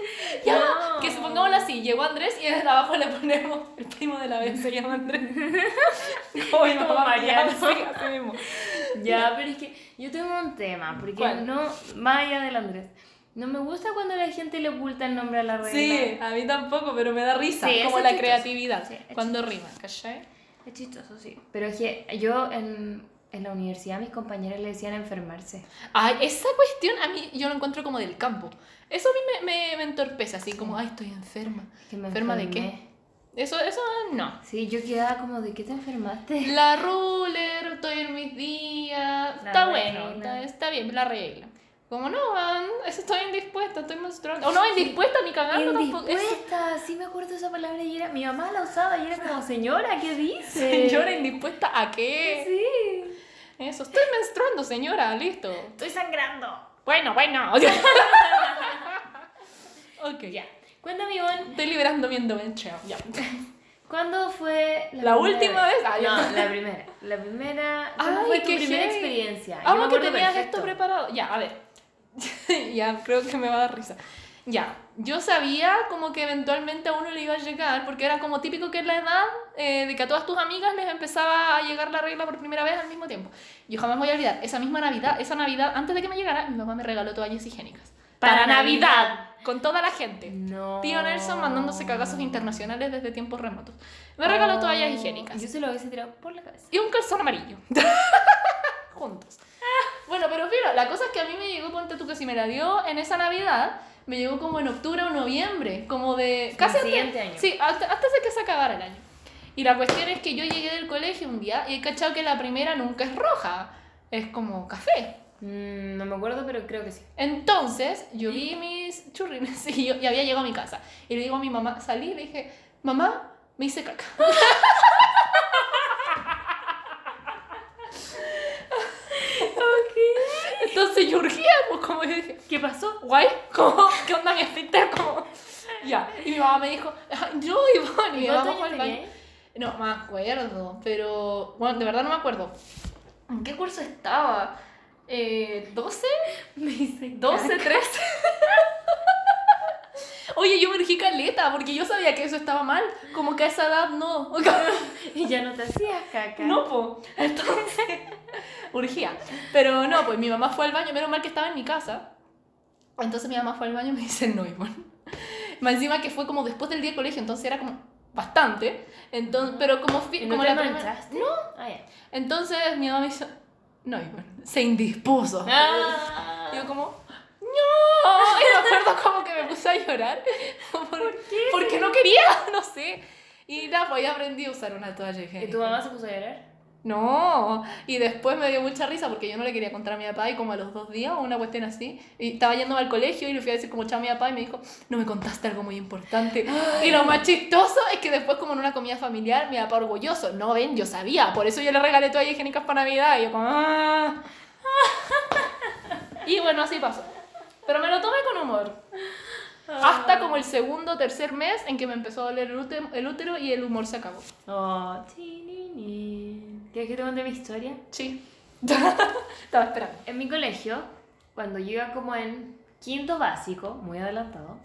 Ya, No. que supongámoslo así, llegó Andrés y desde abajo le ponemos el primo de la vez, se llama Andrés. Como mi mamá, Mariano. Mismo. Ya, pero es que yo tengo un tema, porque ¿Cuál? no, más allá del Andrés, No me gusta cuando la gente le oculta el nombre a la regla. Sí, a mí tampoco, pero me da risa. Sí, como la chistoso. creatividad. Sí, cuando rima, ¿cachai? Es chistoso, sí. Pero es que yo en, en la universidad mis compañeros le decían enfermarse. Ay, esa cuestión a mí yo lo encuentro como del campo. Eso a mí me, me, me entorpece, así como, ay, estoy enferma. Que me ¿Enferma de enfermé. qué? Eso, eso no. Sí, yo quedaba como, ¿de qué te enfermaste? La ruler, estoy en mis días. La está bueno, regla. está, está bien, la regla. Como no, man, eso estoy indispuesta, estoy menstruando. O no, indispuesta ni cagando tampoco. Es- Indispuesta, sí me acuerdo esa palabra y era, mi mamá la usaba y era como, señora, ¿qué dice? Señora, indispuesta a qué? Sí. Eso, estoy menstruando, señora, listo. Estoy sangrando. Bueno, bueno. ok, Ya. Cuéntame, Ivonne, Estoy liberando mi endometrio. Ya. ¿cuándo fue ¿La última vez? Ah, no, la primera. La primera. ¿Cuándo Ay, fue tu qué primera heavy. experiencia? Vamos que acuerdo tenías perfecto. esto preparado. Ya, a ver. ya, creo que me va a dar risa. Ya, yo sabía como que eventualmente a uno le iba a llegar, porque era como típico que en la edad eh, de que a todas tus amigas les empezaba a llegar la regla por primera vez al mismo tiempo. Yo jamás voy a olvidar, esa misma Navidad, esa Navidad, antes de que me llegara, mi mamá me regaló toallas higiénicas. Para Navidad. Con toda la gente. No. Tío Nelson mandándose cagazos internacionales desde tiempos remotos. Me regaló Oh. toallas higiénicas. Yo se lo hubiese tirado por la cabeza. Y un calzón amarillo. Juntos. Bueno, pero mira, la cosa es que a mí me llegó, ponte tú que si me la dio en esa Navidad, me llegó como en octubre o noviembre, como de... Casi El antes- siguiente año. Sí, hasta- antes de que se acabara el año. Y la cuestión es que yo llegué del colegio un día y he cachado que la primera nunca es roja, es como café. Mm, no me acuerdo, pero creo que sí. Entonces, yo vi mis churrines y, yo, y había llegado a mi casa. Y le digo a mi mamá, salí y le dije, mamá, me hice caca. Yo urgía, pues como yo dije, ¿Qué pasó? guay, ¿cómo? ¿Qué onda mi esfínter? Como, ya. Y mi mamá me dijo, "Ah, yo, Ivonne, y ¿Cuántos fue al baño. No me acuerdo, pero bueno, de verdad no me acuerdo. ¿En qué curso estaba? Eh, ¿12? Me hice 12, caca. 13. Oye, yo me urgí caleta porque yo sabía que eso estaba mal. Como que a esa edad no. Y ya no te hacías caca. No, po. Entonces, urgía. Pero no, pues mi mamá fue al baño. Menos mal que estaba en mi casa. Entonces mi mamá fue al baño y me dice, no, Ivonne. Más encima que fue como después del día de colegio, entonces era como bastante. Entonces, pero como, fi- ¿Y no como te la primera- manchaste? No. Ah, ya. Entonces mi mamá me dice, no, Ivonne. Se indispuso. Ah. Y yo como, ¡No! Y me acuerdo como que me puse a llorar. ¿Por, qué? Porque no quería, no sé. Y nada, pues ya aprendí a usar una toalla higiénica. ¿Y tu mamá se puso a llorar? No. Y después me dio mucha risa porque yo no le quería contar a mi papá y como a los dos días o una cuestión así. Y estaba yendo al colegio y le fui a decir como chao mi papá y me dijo, no me contaste algo muy importante. Y lo más chistoso es que después como en una comida familiar, mi papá orgulloso, no ven, yo sabía, por eso yo le regalé toallas higiénicas para Navidad. Y yo como, "Ah". Y bueno, así pasó. Pero me lo tomé con humor. Hasta como el segundo o tercer mes en que me empezó a doler el útero, el y el humor se acabó. Oh. ¿Quieres que te cuente mi historia? Sí. Estaba esperando. En mi colegio, cuando iba como en quinto básico, muy adelantado,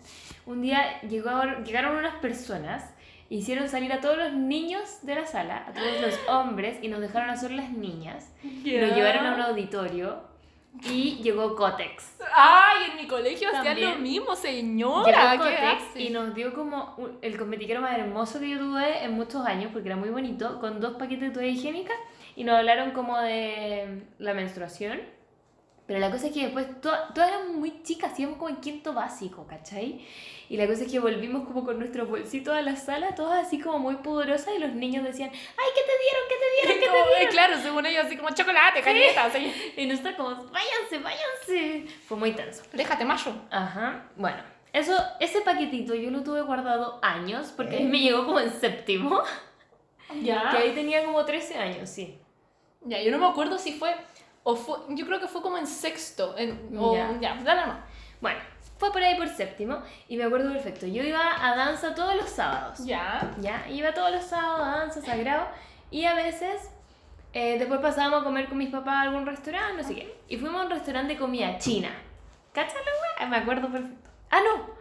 un día llegó, llegaron unas personas, hicieron salir a todos los niños de la sala, a todos los hombres, y nos dejaron a solo las niñas. Nos llevaron a un auditorio y llegó Cotex. Ay, en mi colegio hacían lo mismo, Llegó señora. ¿Qué Cotex y nos dio como un- el cosmetiquero más hermoso que yo tuve en muchos años, porque era muy bonito, con dos paquetes de toalla higiénica y nos hablaron como de la menstruación. Pero la cosa es que después to- todas éramos muy chicas, íbamos como en quinto básico, ¿cachai? Y la cosa es que volvimos como con nuestros bolsitos a la sala, todas así como muy pudorosas y los niños decían, ¡ay, qué te dieron, qué te dieron, qué Como, te eh, dieron! claro, según ellos, así como chocolate, galletas. así. Y nosotros como, váyanse, váyanse. Fue muy tenso. Déjate mayo. Ajá, bueno. Eso, ese paquetito yo lo tuve guardado años porque a mí me llegó como en séptimo, Ya. que ahí tenía como 13 años, sí. Ya, yo no me acuerdo si fue. O fue. Yo creo que fue como en sexto. En, o, Ya. ya, dale no. Bueno, fue por ahí por séptimo y me acuerdo perfecto. Yo iba a danza todos los sábados. Ya. Ya, iba todos los sábados a danza sagrado y a veces eh, después pasábamos a comer con mis papás a algún restaurante, no sé qué. Y fuimos a un restaurante de comida china. ¿Cachai la wea? Me acuerdo perfecto. Ah, no.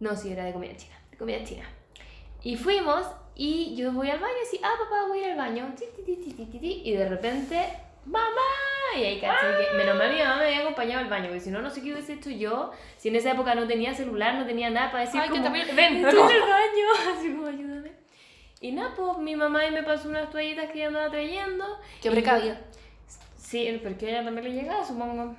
No, sí, era de comida china. De comida china. Y fuimos y yo voy al baño y así, ah, papá, voy a ir al baño. Y de repente, mamá. y ahí caché que menos mal mi mamá me había acompañado al baño, porque si no, no sé qué hubiese hecho yo, si en esa época no tenía celular, no tenía nada para decir Ay, como. Ven, estoy en el baño, así como ayúdame. Y nada, pues mi mamá ahí me pasó unas toallitas que ella andaba trayendo. Qué precavida. Sí, porque ella también le llegaba, supongo.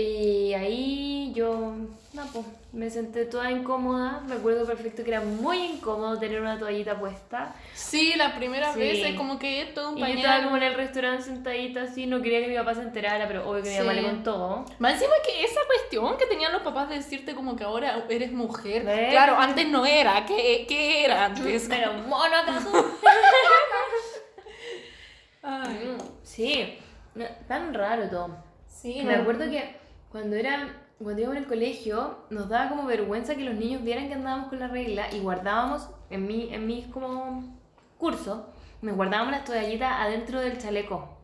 Y ahí yo, no, pues, me senté toda incómoda. Me acuerdo perfecto que era muy incómodo tener una toallita puesta. Sí, la primera Sí. vez es como que es todo un Y yo estaba pañal. como en el restaurante sentadita así, no quería que mi papá se enterara, pero obvio que mi mamá Sí. le contó. Más encima que esa cuestión que tenían los papás de decirte como que ahora eres mujer. ¿Ves? Claro, antes no era. ¿Qué, qué era antes? Pero mono acaso. Ay, Mm, sí, tan raro todo. sí, Me no. acuerdo que cuando era cuando íbamos en el colegio nos daba como vergüenza que los niños vieran que andábamos con la regla y guardábamos en mi en mis como cursos nos guardábamos las toallitas adentro del chaleco.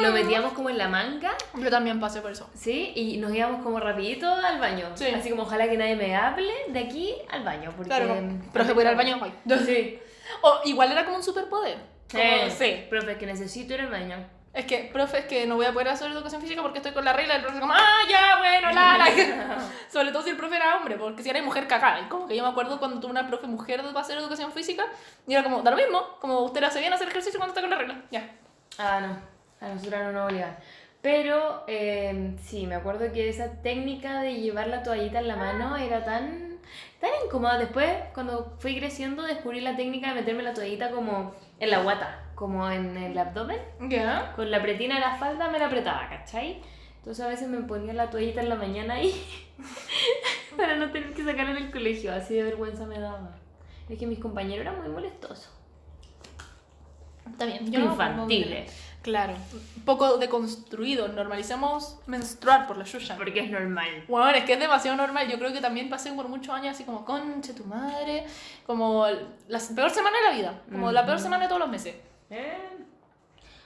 Lo metíamos como en la manga, Yo también pasé por eso. ¿sí? Y nos íbamos como rapidito al baño. Sí. Así como ojalá que nadie me hable de aquí al baño. Porque, Claro, pero se puede ir al baño. Sí. O igual era como un superpoder. Como, Eh, sí. Profe, que necesito ir al baño. Es que, profe, es que no voy a poder hacer educación física porque estoy con la regla. El profe como, ah, ya, bueno, la, la. Sobre todo si el profe era hombre, porque si era mujer cagada. Y como que yo me acuerdo cuando tuve una profe mujer para hacer educación física, y era como, da lo mismo, como usted hace bien hacer ejercicio cuando está con la regla. Ya. Ah, no. A nosotros no nos obligaban. Pero eh, sí, me acuerdo que esa técnica de llevar la toallita en la mano era tan, tan incómoda. Después, cuando fui creciendo, descubrí la técnica de meterme la toallita como en la guata, como en el abdomen. Ya. Con la pretina de la falda me la apretaba, ¿cachai? Entonces a veces me ponía la toallita en la mañana ahí para no tener que sacarla en el colegio. Así de vergüenza me daba. Es que mis compañeros eran muy molestosos. Bien. Yo Infantiles. Claro. Un poco deconstruido. Normalicemos menstruar por la yuya. Porque es normal. Bueno, es que es demasiado normal. Yo creo que también pasé por muchos años así como, conche tu madre. Como la peor semana de la vida. Como la peor semana de todos los meses. Eh.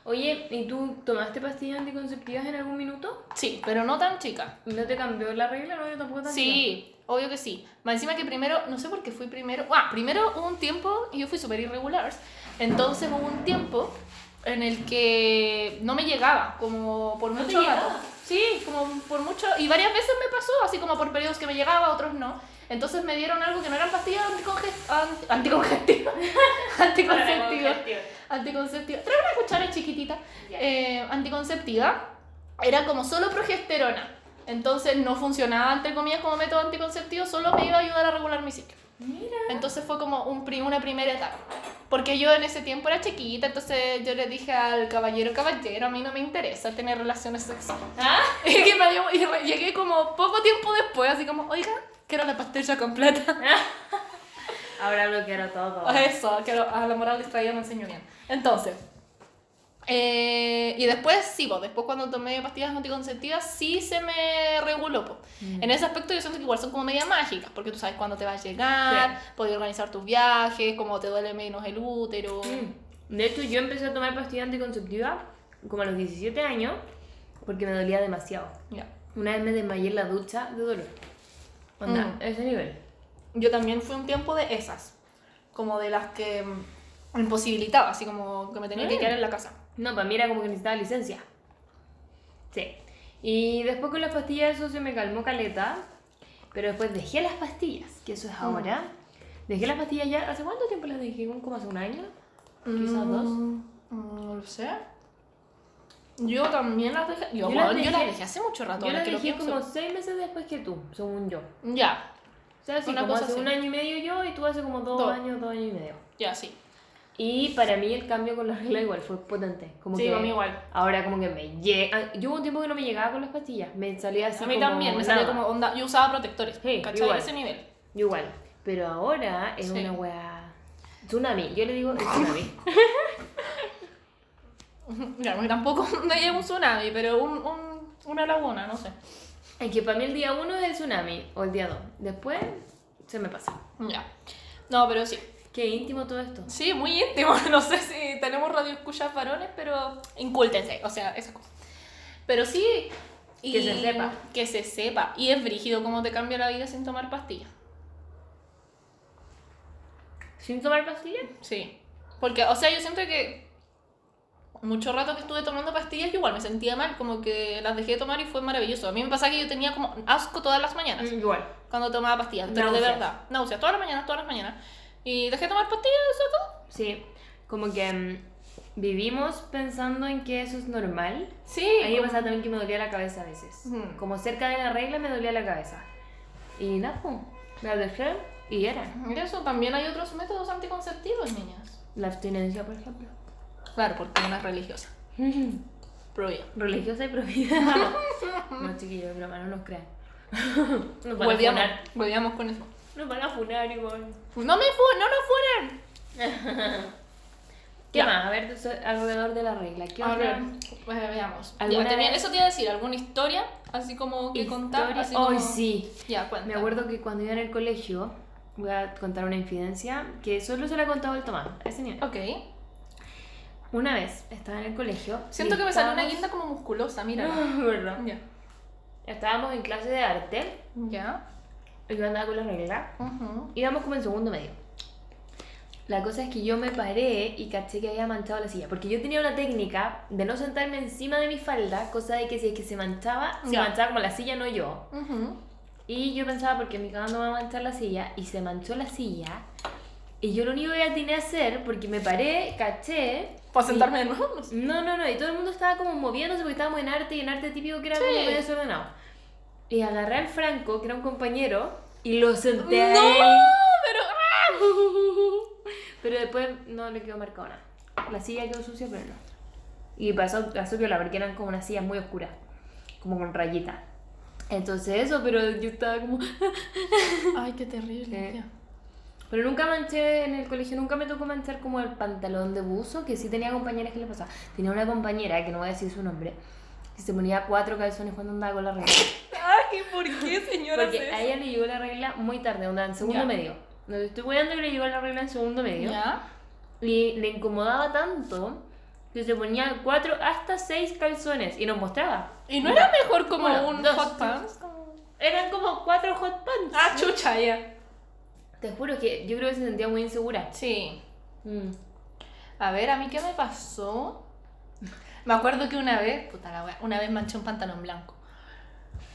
Oye, ¿y tú tomaste pastillas anticonceptivas en algún minuto? Sí, pero no tan chica. ¿Y ¿No te cambió la regla? No, yo tampoco tan Sí, obvio que sí. Más encima que primero, no sé por qué fui primero. Ah, primero hubo un tiempo, y yo fui súper irregular. Entonces hubo un tiempo en el que no me llegaba, como por ¿No mucho rato. Sí, como por mucho. Y varias veces me pasó, así como por periodos que me llegaba, otros no. Entonces me dieron algo que no eran pastillas anticonge- anti- anticongestivas. anticonceptivas. Anticonceptiva. Trae una cuchara chiquitita. Eh, anticonceptiva. Era como solo progesterona. Entonces no funcionaba, entre comillas, como método anticonceptivo, solo me iba a ayudar a regular mi ciclo. Mira. Entonces fue como un pri- una primera etapa. Porque yo en ese tiempo era chiquita, entonces yo le dije al caballero, caballero, a mí no me interesa tener relaciones sexuales. ¿Ah? Y que me y llegué como poco tiempo después, así como, oiga, quiero la pastilla completa. Ahora lo quiero todo. Eso, que a la moral distraída me enseñó bien. Entonces, eh, y después sí, pues, después cuando tomé pastillas anticonceptivas sí se me reguló. po. Mm. En ese aspecto yo siento que igual son como medias mágicas, porque tú sabes cuándo te va a llegar, puedes organizar tus viajes, cómo te duele menos el útero. Mm. De hecho, yo empecé a tomar pastillas anticonceptivas como a los 17 años porque me dolía demasiado. Ya. Una vez me desmayé en la ducha de dolor. Onda, Mm. a ese nivel. Yo también fui un tiempo de esas, como de las que mm, me imposibilitaba, así como que me tenía que Mm. quedar en la casa. No, para mí era como que necesitaba licencia. Sí. Y después con las pastillas eso se me calmó caleta. Pero después dejé las pastillas, que eso es ahora. Dejé las pastillas ya. ¿Hace cuánto tiempo las dejé? ¿Como hace un año? Quizás dos. Mm, No lo sé. Yo también las dejé. Yo, Yo las yo dejé- las dejé hace mucho rato. Yo las dejé como seis meses después que tú, según yo. Ya, O sea, sí, como hace así. un año y medio yo y tú hace como dos, Dos. años, dos años y medio. ya, sí. Y para mí el cambio con la regla igual fue potente. Como Sí, que a mí igual. Ahora como que me llega... Yo hubo un tiempo que no me llegaba con las pastillas. Me salía así a mí como también, me salía como onda. Yo usaba protectores. Sí, ¿Cachai? igual. Ese nivel. Yo igual. Pero ahora es Sí. una weá... Tsunami. Yo le digo tsunami. Ya, porque tampoco hay un tsunami, pero un, un, una laguna, no sé. es que para mí el día uno es el tsunami. O el día dos. Después se me pasa. Ya. No, pero sí. Qué íntimo todo esto. Sí, muy íntimo. No sé si tenemos radio escuchas varones, pero incúltense. O sea, esas cosas. Pero sí. y- Que se sepa. Que se sepa. Y es brígido cómo te cambia la vida sin tomar pastillas. ¿Sin tomar pastillas? Sí. Porque, o sea, yo siento que mucho rato que estuve tomando pastillas, yo igual me sentía mal, como que las dejé de tomar y fue maravilloso. A mí me pasaba que yo tenía como asco todas las mañanas Igual. cuando tomaba pastillas, pero de Náuseas. verdad, náuseas, todas las mañanas, todas las mañanas. Y dejé de tomar pastillas, eso. Sí, como que mm, vivimos pensando en que eso es normal. Sí. A mí me pasaba también que me dolía la cabeza a veces. Como cerca de la regla me dolía la cabeza. Y nada, pues, la dejé y era. Y eso, también hay otros métodos anticonceptivos, niñas. La abstinencia, por ejemplo. Claro, porque una es religiosa. Prohibida. Religiosa y prohibida. no, chiquillos, broma, no nos crean. nos Volvíamos, volvíamos con eso. Nos van a funar igual. No me fu no nos fueran. ¿Qué Ya. más? A ver, alrededor de la regla. ¿Qué otra pues veamos. ¿Alguna Ya, tenía- vez- eso te iba a decir, ¿alguna historia? Así como que contar. Así como... Ay, sí. Ya, cuenta. Me acuerdo que cuando iba en el colegio, voy a contar una infidencia que solo se la ha contado el Tomás, a ese nivel. Ok. Una vez estaba en el colegio. Siento que me salió una guinda como musculosa, mira. No, verdad. Ya. Estábamos en clase de arte, Ya. Y yo andaba con la regla, Ujú. íbamos como en segundo medio. La cosa es que yo me paré y caché que había manchado la silla, porque yo tenía una técnica de no sentarme encima de mi falda, cosa de que si es que se manchaba, se manchaba como la silla, no yo. Ujú. Y yo pensaba, porque mi cama no va a manchar la silla, y se manchó la silla. Y yo lo único que atiné a hacer, porque me paré, caché. ¿Para y- sentarme de nuevo? No. No, no, y todo el mundo estaba como moviéndose porque estábamos en arte y en arte típico que era como Sí. medio desordenado. Y agarré al Franco, que era un compañero, y lo senté a ¡No! él. Pero. Pero después no le quedó marcado nada. La silla quedó sucia, pero no. Y pasó, pasó piola, porque eran como unas sillas muy oscuras, como con rayitas. Entonces eso, pero yo estaba como... Ay, qué terrible. Ya. Pero nunca manché en el colegio, nunca me tocó manchar como el pantalón de buzo, que sí tenía compañeras que le pasaba. Tenía una compañera, que no voy a decir su nombre, que se ponía cuatro calzones cuando andaba con la regla. Ay, ¿por qué, señora? Porque a ella le llegó la regla muy tarde, onda, en segundo Ya. medio. No te estoy cuidando que le llegó la regla en segundo medio. Ya. Y le incomodaba tanto que se ponía cuatro hasta seis calzones y nos mostraba. ¿Y no era mejor como Uno, un dos, hot pants? Como- Eran como cuatro hot pants. Ah, chucha, ya. Te juro que yo creo que se sentía muy insegura. Sí. Mm. A ver, ¿a mí qué me pasó? Me acuerdo que una vez, puta la wea, una vez manché un pantalón blanco.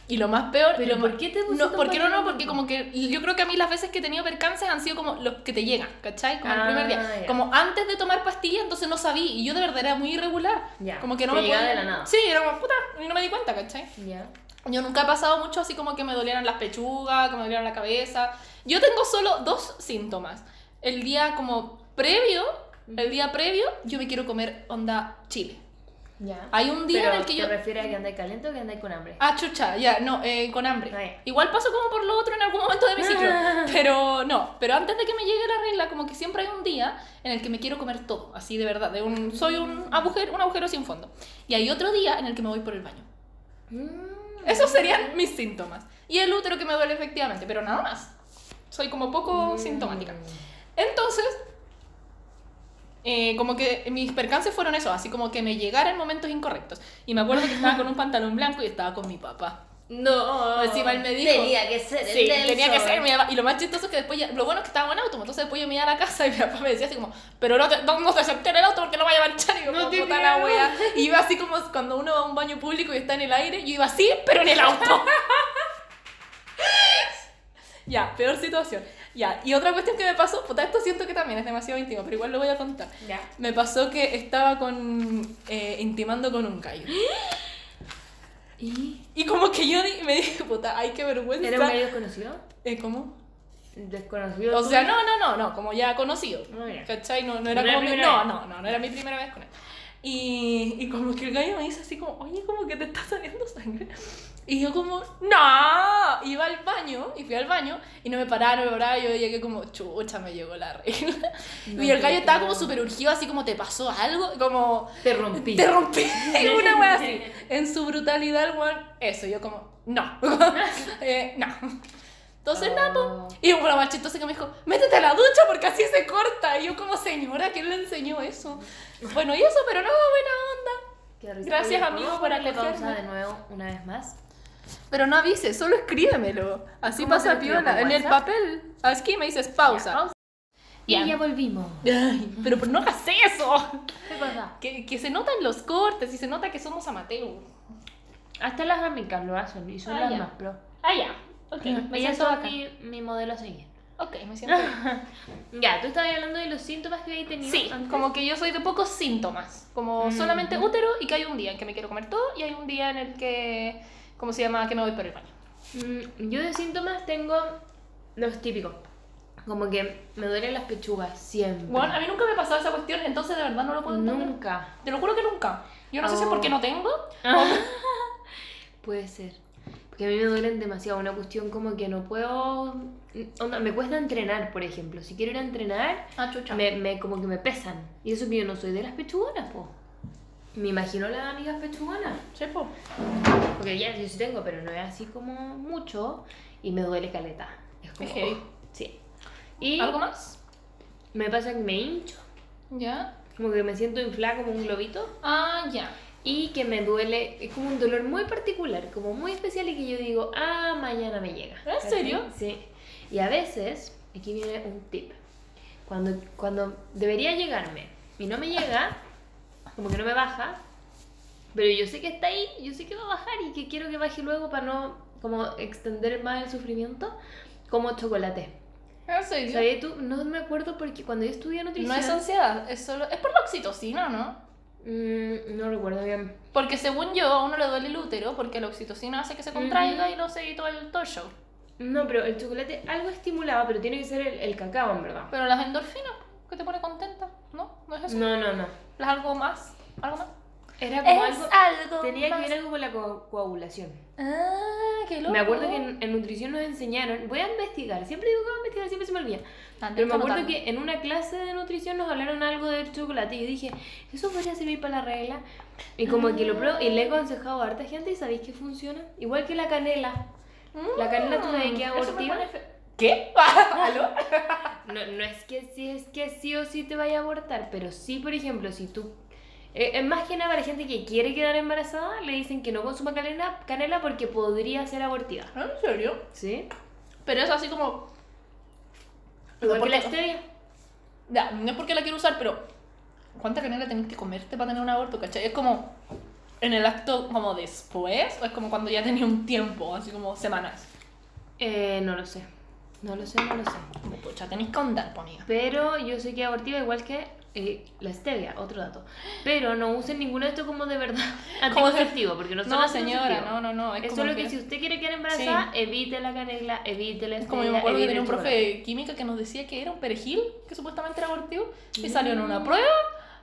Y lo más peor... ¿Pero lo por qué te No, un porque no, no, porque como que yo creo que a mí las veces que he tenido percances han sido como los que te llegan, ¿cachai? Como el primer Ah, día. Como antes de tomar pastillas, entonces no sabía. Y yo de verdad era muy irregular. Ya, Como que no te me podía- de la nada. Sí, era como puta, y no me di cuenta, ¿cachai? Ya. Yo nunca he pasado mucho así como que me dolieran las pechugas, que me dolieran la cabeza. Yo tengo solo dos síntomas. El día como previo, el día previo, yo me quiero comer onda chile. Ya. Hay un día Pero en el que ¿te yo... refieres a que andáis caliente o que andáis con hambre? Ah, chucha, ya, no, eh, con hambre. Ah, ya. Igual paso como por lo otro en algún momento de mi ciclo. pero no, pero antes de que me llegue la regla, como que siempre hay un día en el que me quiero comer todo, así de verdad. De un, soy un agujero, un agujero sin fondo. Y hay otro día en el que me voy por el baño. Mm. Esos serían mis síntomas. Y el útero que me duele efectivamente, pero nada más. Soy como poco Mm. sintomática. Entonces, eh, como que mis percances fueron eso, así como que me llegara en momentos incorrectos. Y me acuerdo que estaba con un pantalón blanco y estaba con mi papá. No. Encima él me dijo- Tenía que ser Sí, Nelson. tenía que ser mi papá. Y lo más chistoso es que después, ya- lo bueno es que estábamos en auto, entonces después yo me iba a la casa y mi papá me decía así como, pero no te, no, no te senté en el auto porque no vaya a manchar. Y yo, No te puta la wea. Y iba así como cuando uno va a un baño público y está en el aire, yo iba así, pero en el auto. ya, peor situación. Ya, y otra cuestión que me pasó, puta, esto siento que también es demasiado íntimo, pero igual lo voy a contar. Ya. Me pasó que estaba con, eh, intimando con un gallo. ¿Y? Y como que yo me dije, puta, ay, qué vergüenza. ¿Era un gallo desconocido? Eh, ¿Cómo? Desconocido. O sea, no, no, no, no, como ya conocido. Ah, ya. ¿Cachai? No, no era No era como mi, no, no, no, no era mi primera vez con él. Y, y como que el gallo me dice así como, oye, como que te está saliendo sangre. Y yo como, no, iba al baño, y fui al baño, y no me paraba, y yo llegué como, chucha, me llegó la regla. No y el gallo estaba como súper urgido, así como, ¿te pasó algo? Como, Te rompí. te rompí, una wea así. En su brutalidad, el weón, eso, yo como, no, Eh, no. Entonces, nada. Oh. Y uno más chistoso que me dijo, métete a la ducha porque así se corta. Y yo como, señora, ¿quién le enseñó eso? Bueno, y eso, pero no, buena onda. Gracias, amigo, ¿podemos por acogerme? de nuevo una vez más. Pero no avises, solo escríbemelo. Así ¿Cómo te pasa piola. En el papel, aquí me dices Ya, pausa. pausa. Y Ya. volvimos. Ay, pero, no hagas eso. Que, que se notan los cortes y se nota que somos amateur. Hasta las amigas lo hacen y son Ah, las ya. más pro. Ah, ya. Ok, me Ellas son mi, mi modelo a seguir. Ok, me siento bien. Ya, tú estabas hablando de los síntomas que habéis tenido. Sí, antes. como que yo soy de pocos síntomas. Como Mm. solamente útero y que hay un día en que me quiero comer todo y hay un día en el que, ¿cómo se llama? Que me voy por el baño. Mm, Yo de síntomas tengo los típicos. Como que me duelen las pechugas siempre. Bueno, a mí nunca me ha pasado esa cuestión, entonces de verdad no lo puedo entender. Nunca. Te lo juro que nunca. Yo no sé si es Oh. porque no tengo. Puede ser. Porque a mí me duelen demasiado. Una cuestión como que no puedo. onda, me cuesta entrenar, por ejemplo. Si quiero ir a entrenar, Ah, chucha. me, me- como que me pesan. Y eso que yo no soy de las pechugonas, po. Me imagino las amigas pechugonas. Sí, po. Porque ya yo sí tengo, pero no es así como mucho. Y me duele caleta. Es como. Heavy. oh, sí. Y ¿Algo más? me pasa que me hincho. ¿Ya? Como que me siento inflada como un globito. Ah, ya. Y que me duele, es como un dolor muy particular, como muy especial y que yo digo, ah, mañana me llega. ¿En ¿Cachai? serio? Sí. Y a veces, aquí viene un tip. Cuando, cuando debería llegarme y no me llega, como que no me baja, pero yo sé que está ahí, yo sé que va a bajar y que quiero que baje luego para no como extender más el sufrimiento, como chocolate. ¿En serio? ¿Sabías tú? No me acuerdo porque cuando yo estudié nutrición... No es ansiedad, es solo. Es por la oxitocina, ¿no? Mm, no recuerdo bien. Porque según yo, a uno le duele el útero porque la oxitocina hace que se contraiga Ujú. y no sé, y todo el, todo el show. No, pero el chocolate algo estimulaba, pero tiene que ser el, el cacao, en verdad. Pero las endorfinas, que te pone contenta, ¿no? ¿No es eso? No, no, no. ¿Es algo más? ¿Algo más? Era como algo... algo Tenía que ver algo con la co- coagulación. Ah, qué loco. Me acuerdo que en, en nutrición nos enseñaron... Voy a investigar. Siempre digo que voy a investigar, siempre se me olvida. Ah, Pero me acuerdo que en una clase de nutrición nos hablaron algo del chocolate y yo dije, eso podría servir para la regla. Y como que lo pruebo y le he aconsejado a harta gente y sabéis que funciona. Igual que la canela. La canela tú sabes que es Mm, abortiva. ¿Qué? ¿Aló? No, no es que sí, es que sí o sí te vaya a abortar, pero sí, por ejemplo, si tú... eh, es más que nada para la gente que quiere quedar embarazada, le dicen que no consuma canela, canela porque podría ser abortiva. ¿En serio? ¿Sí? Pero es así como... Igual que la Porque- stevia. Ya, no es porque la quiero usar, pero ¿cuánta canela tenés que comerte para tener un aborto, cachai? Es como en el acto como después o es como cuando ya tenía un tiempo, así como semanas. Eh, no lo sé. No lo sé, no lo sé. Pucha, tenéis que andar, po, amiga. Pero yo sé que es abortiva igual que eh, la stevia, otro dato. Pero no usen ninguno de estos como de verdad anticonceptivo, porque no son No, señora, no, no, no. Es Es como solo que... si usted quiere quedar embarazada, evite la canela, evite la Es stevia, como yo me acuerdo que tenía un profe de química que nos decía que era un perejil, que supuestamente era abortivo, y salió en una prueba.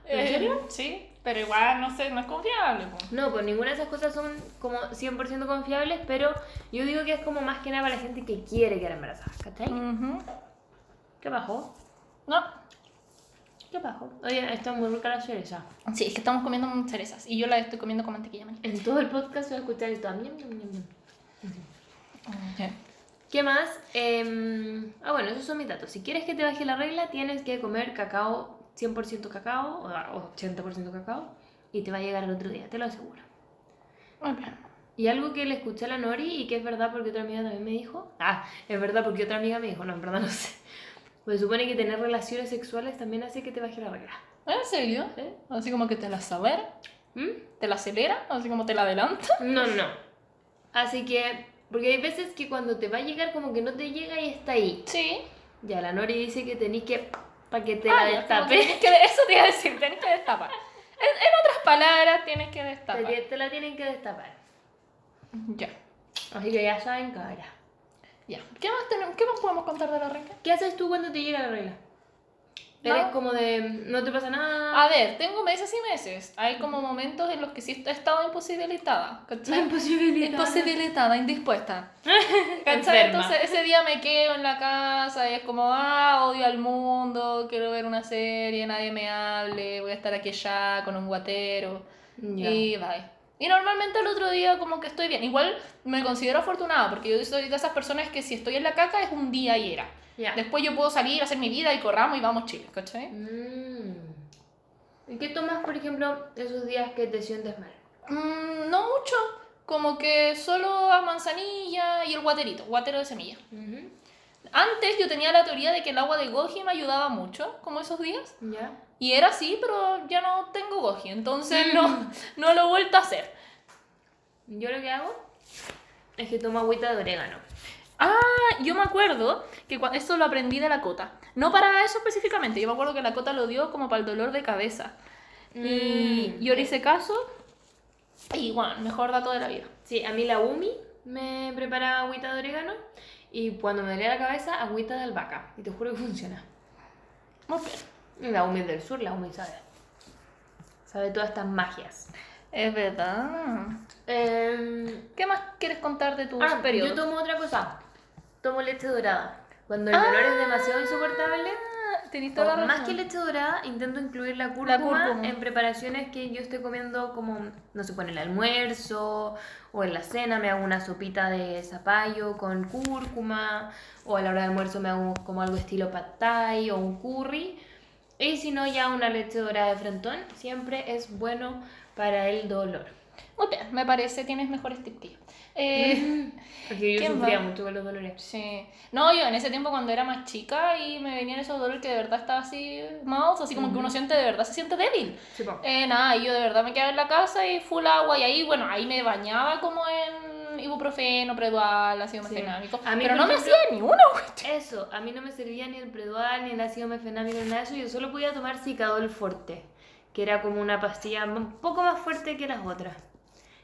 ¿En Eh, serio? Sí, pero igual, no sé, no es confiable. po. No, pues ninguna de esas cosas son como 100% confiables, pero yo digo que es como más que nada para la gente que quiere quedar embarazada, ¿cachai? Ujú. ¿Qué bajó? No, ¿Qué bajó? Oye, está muy rica la cereza. sí, es que estamos comiendo cerezas y yo la estoy comiendo con mantequilla maní. En todo el podcast va a escuchar esto. Ñam. Sí. ¿Qué más? Em, ah, bueno, esos son mis datos. Si quieres que te baje la regla, tienes que comer cacao, 100% cacao o 80% cacao, y te va a llegar el otro día, te lo aseguro. Bien. Y algo que le escuché a la Nori y que es verdad porque otra amiga también me dijo. Ah, es verdad porque otra amiga me dijo, no, en verdad no sé. Pues supone que tener relaciones sexuales también hace que te baje la regla. ¿En serio? ¿Sí? Así como que te la acelera, ¿Mm? te la acelera, así como te la adelanta. No, no. Así que, porque hay veces que cuando te va a llegar como que no te llega y está ahí. Sí. Ya, la Nori dice que tenés que, para que te Ah, la que destape, que- eso te iba a decir, tienes que destapar. En, en otras palabras, tienes que destapar. que te la tienen que destapar. Ya. Así que ya saben, cabra. Ya. ¿Qué más, tenemos, ¿Qué más podemos contar de la renca? ¿Qué haces tú cuando te llega la regla? No. Eres como de, no te pasa nada. A ver, tengo meses y meses. Hay como momentos en los que sí he estado imposibilitada. ¿Cachai? Imposibilitada. Imposibilitada, indispuesta. ¿Cachai? Entonces ese día me quedo en la casa y es como, ah, odio al mundo, quiero ver una serie, nadie me hable, voy a estar aquí ya con un guatero. Ya. Y bye. Y normalmente el otro día como que estoy bien. Igual me considero afortunada porque yo soy de esas personas que si estoy en la caca es un día y era. Ya. Después yo puedo salir, hacer mi vida y corramos y vamos chile, ¿cachai? Mm. ¿Y qué tomas, por ejemplo, esos días que te sientes mal? Mm, no mucho, como que solo a manzanilla y el guaterito, guatero de semilla. Antes yo tenía la teoría de que el agua de goji me ayudaba mucho, como esos días. ¿Ya? Y era así, pero ya no tengo goji, entonces no, no lo he vuelto a hacer. Yo lo que hago es que tomo agüita de orégano. Ah, yo me acuerdo que cua- esto lo aprendí de la cota. No para eso específicamente, yo me acuerdo que la cota lo dio como para el dolor de cabeza. Y Mm. yo le hice caso y bueno, mejor dato de la vida. Sí, a mí la UMI me prepara agüita de orégano y cuando me duele la cabeza, agüita de albahaca. Y te juro que funciona. Muy bien. La UMI del sur, la UMI sabe. Sabe todas estas magias. Es verdad. Em, ¿Qué más quieres contar de tus ah, periodos? yo tomo otra cosa. Tomo leche dorada. Cuando el dolor es demasiado insoportable, Ah, tenés toda la más que leche dorada, intento incluir la cúrcuma, cúrcuma. en preparaciones que yo esté comiendo como, no sé, con el almuerzo o en la cena me hago una sopita de zapallo con cúrcuma o a la hora de almuerzo me hago como algo estilo pad thai o un curry. Y si no, ya una leche dorada de frentón siempre es bueno para el dolor. Muy bien, me parece, tienes mejores tips que yo. Eh, Porque yo ¿Quién sufría va? mucho con los dolores. sí. No, yo en ese tiempo cuando era más chica y me venían esos dolores que de verdad estaba así mouse, así como que uno siente de verdad, se siente débil. Sí. Eh, nada, yo de verdad me quedaba en la casa y full agua y ahí, bueno, ahí me bañaba como en ibuprofeno, predual, ácido Sí. mefenámico. A mí, pero no me hacía ni una cuestión. Eso, a mí no me servía ni el Predual, ni el ácido mefenámico, ni nada de eso. Yo solo podía tomar Cicadol Forte, que era como una pastilla un poco más fuerte que las otras.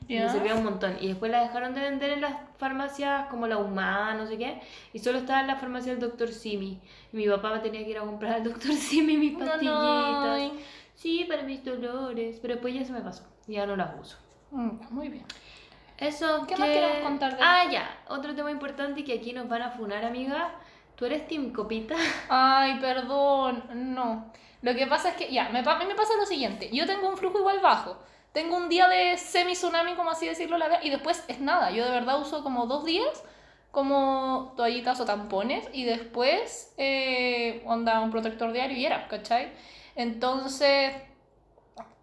Y me servía un montón. Y después la dejaron de vender en las farmacias como la Humada, no sé qué. Y solo estaba en la farmacia del Dr. Simi. Y mi papá tenía que ir a comprar al Dr. Simi mis No, no, pastillitas. ay. Sí, para mis dolores. Pero después ya se me pasó. Ya no las uso. Mm, Muy bien. Eso. ¿Qué más que- queremos contar de Ah, esto? ya. Otro tema importante y que aquí nos van a funar, amiga. ¿Tú eres Team Copita? Ay, perdón, no. Lo que pasa es que, ya, me, pa- a mí me pasa lo siguiente. Yo tengo un flujo igual bajo. Tengo un día de semi-tsunami, como así decirlo, la vez, y después es nada. Yo de verdad uso como dos días como toallitas o tampones y después eh, onda un protector diario y era, ¿cachai? Entonces,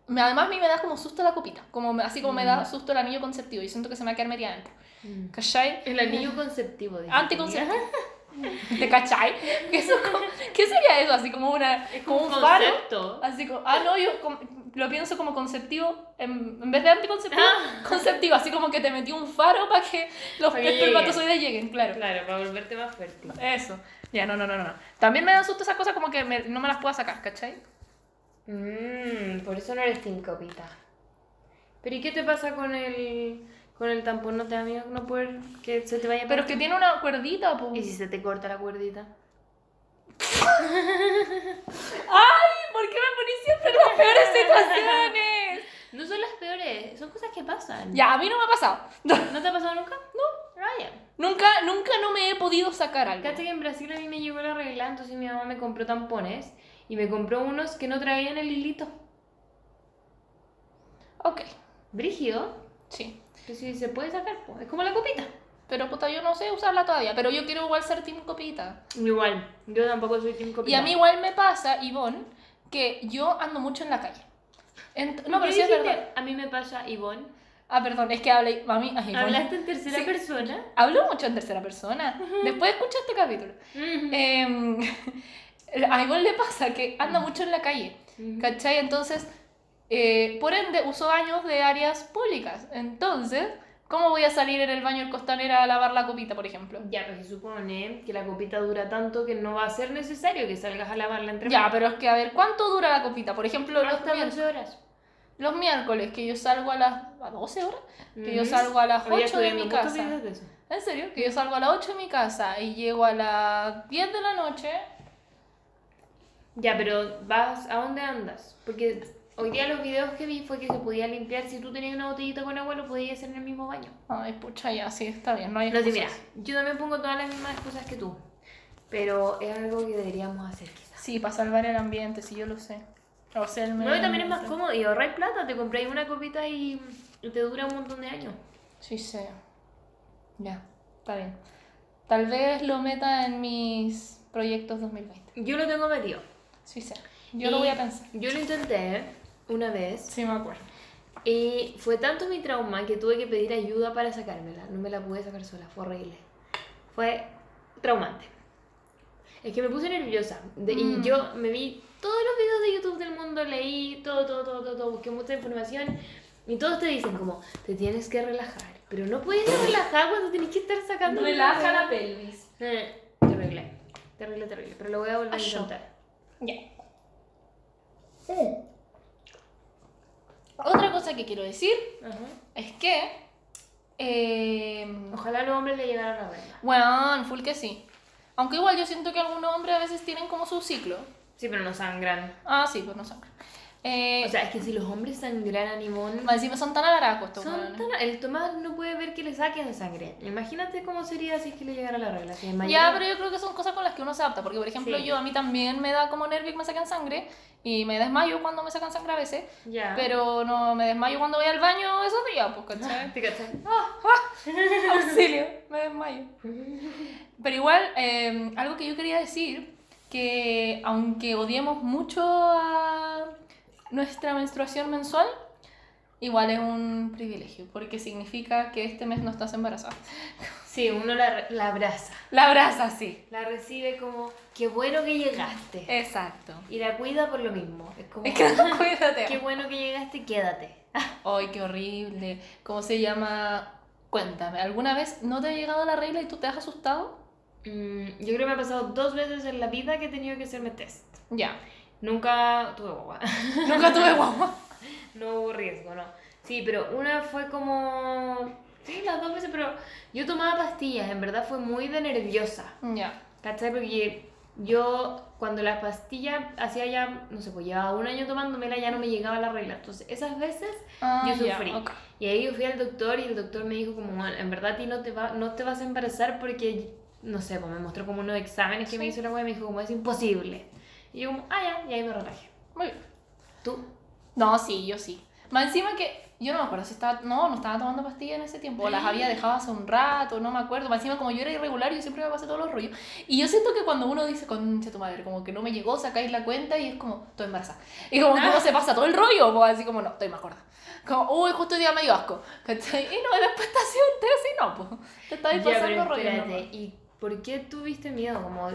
me, además a mí me da como susto la copita, como, así como me da susto el anillo conceptivo y siento que se me va a quedar metida adentro, ¿cachai? El anillo conceptivo. Anticonceptivo. ¿Te cachai? ¿Qué, eso como- ¿Qué sería eso? Así como, una, como un faro. concepto. Así como, ah, no, yo como- lo pienso como conceptivo, en, en vez de anticonceptivo, conceptivo, así como que te metí un faro para que los espermatozoides lleguen, claro. Claro, para volverte más fértil. Eso. Ya, no, no, no, no. También me dan susto esas cosas como que me- no me las puedo sacar, ¿cachai? Mmm, por eso no eres Team Copita. Pero ¿y qué te pasa con el, con el tampón? ¿No te da miedo no poder que se te vaya a Pero es que tiene una cuerdita, pues. ¿Y si se te corta la cuerdita? ¡Ay! ¿Por qué me ponís siempre en las peores situaciones? No son las peores, son cosas que pasan. Ya, a mí no me ha pasado. ¿No te ha pasado nunca? No. Ya. Nunca, nunca no me he podido sacar algo. Cacha que en Brasil a mí me llegó la regla, entonces mi mamá me compró tampones y me compró unos que no traían el hilito. Ok, Brígido. sí. Que si se puede sacar, pues. Es como la copita. Pero puta, yo no sé usarla todavía. Pero yo quiero igual ser team copita. Igual, yo tampoco soy Team Copita. Y a mí igual me pasa, Ivonne, que yo ando mucho en la calle. Ent- no, pero ¿Qué sí es verdad. A mí me pasa, Ivonne. Ah, perdón, es que hablé. A mí, ay, Ivonne. ¿Hablaste en tercera Sí. persona? Hablo mucho en tercera persona. Después escucha este capítulo. Em, a Ivonne le pasa que anda mucho en la calle. ¿Cachai? Entonces, eh, por ende, uso baños de áreas públicas. Entonces, ¿cómo voy a salir en el baño del costanera a lavar la copita, por ejemplo? Ya, pero se supone que la copita dura tanto que no va a ser necesario que salgas a lavarla entre Ya, pero es que a ver, ¿cuánto dura la copita? Por ejemplo, los, Hasta mier- 12 horas. los miércoles, que yo salgo a las a 12 horas, que yo Ujú. salgo a las Había 8 de mi casa. de eso. ¿En serio? Que yo salgo a las 8 de mi casa y llego a las 10 de la noche. Ya, pero vas, ¿a dónde andas? Porque hoy día los videos que vi fue que se podía limpiar, si tú tenías una botellita con agua, lo podías hacer en el mismo baño. Ay, pucha, ya, sí, está bien, no hay No, sí, mira, yo también pongo todas las mismas cosas que tú, pero es algo que deberíamos hacer quizás. Sí, para salvar el ambiente, sí, yo lo sé. O sea, el No, y también es más ambiente. cómodo y ahorráis plata, te compráis una copita y y te dura un montón de años. Sí, sé. Ya, está bien. Tal vez lo meta en mis proyectos 2020. Yo lo tengo metido. Sí, sé. Yo lo voy a pensar. Yo lo intenté una vez Sí, me acuerdo. y fue tanto mi trauma que tuve que pedir ayuda para sacármela. No me la pude sacar sola, fue horrible. Fue traumante. Es que me puse nerviosa. De- Y Mm. yo me vi todos los videos de YouTube del mundo, leí todo, todo, todo, todo, todo, busqué mucha información. Y todos te dicen como, te tienes que relajar. Pero no puedes relajar cuando tienes que estar sacando... Relaja la pe... pelvis. terrible. Terrible, terrible. Pero lo voy a volver a intentar. Ya. Otra cosa que quiero decir Ajá. es que. Eh, Ojalá a los hombres le llegara la regla. bueno, full que sí. Aunque igual yo siento que algunos hombres a veces tienen como su ciclo. Sí, pero no sangran. Ah, sí, pues no sangran. Eh, O sea, es que si los hombres sangran a Nimón... más encima son tan alaracos estos Son tan- el Tomás no puede ver que le saquen sangre. Imagínate cómo sería si es que le llegara la regla. Si Ya, pero yo creo que son cosas con las que uno se adapta. Porque, por ejemplo, Sí. yo a mí también me da como nervio que me saquen sangre. Y me desmayo cuando me sacan sangre a veces. Ya. Pero no me desmayo cuando voy al baño esos días, pues, ¿cachai? ¿Te cachai? Auxilio, me desmayo. Pero igual, eh, algo que yo quería decir, que aunque odiemos mucho a nuestra menstruación mensual, igual es un privilegio, porque significa que este mes no estás embarazada. Sí, uno la, la abraza. La abraza, sí. La recibe como, qué bueno que llegaste. Exacto. Y la cuida por lo mismo. Es como, Es que no, cuídate. qué bueno que llegaste, quédate. Ay, qué horrible. ¿Cómo se llama? Cuéntame, ¿alguna vez no te ha llegado la regla y tú te has asustado? Mm, yo creo que me ha pasado dos veces en la vida que he tenido que hacerme test. Ya. Nunca tuve guagua. Nunca tuve guagua. no hubo riesgo, no. Sí, pero una fue como... Sí, las dos veces, pero yo tomaba pastillas, en verdad fue muy de nerviosa. Ya. ¿Cachai? Porque yo cuando las pastillas hacía ya, no sé, pues llevaba un año tomándomela, ya no me llegaba la regla. Entonces, esas veces Ah, yo sufrí. ok. Y ahí yo fui al doctor y el doctor me dijo como, "Bueno, en verdad a ti no te, va, no te vas a embarazar porque, no sé, pues me mostró como unos exámenes que me Sí. hizo la wea y me dijo como, es imposible. Y yo como, ah, ya, y ahí me relajé. Muy bien. ¿Tú? No, sí, yo sí. Más encima que yo no me acuerdo si estaba, no, no estaba tomando pastillas en ese tiempo, o las había dejado hace un rato, no me acuerdo. Más encima como yo era irregular, yo siempre me pasé todos los rollos. Y yo siento que cuando uno dice, concha tu madre, como que no me llegó, sacáis la cuenta y es como, estoy embarazada. Y como que uno se pasa todo el rollo, pues así como, no, estoy más gorda. Como, uy, justo hoy día me dio asco. ¿Cachai? Y no, después te hacía un test y no, pues. Te Ya, pasando rollo. ¿y por qué tuviste miedo? Como,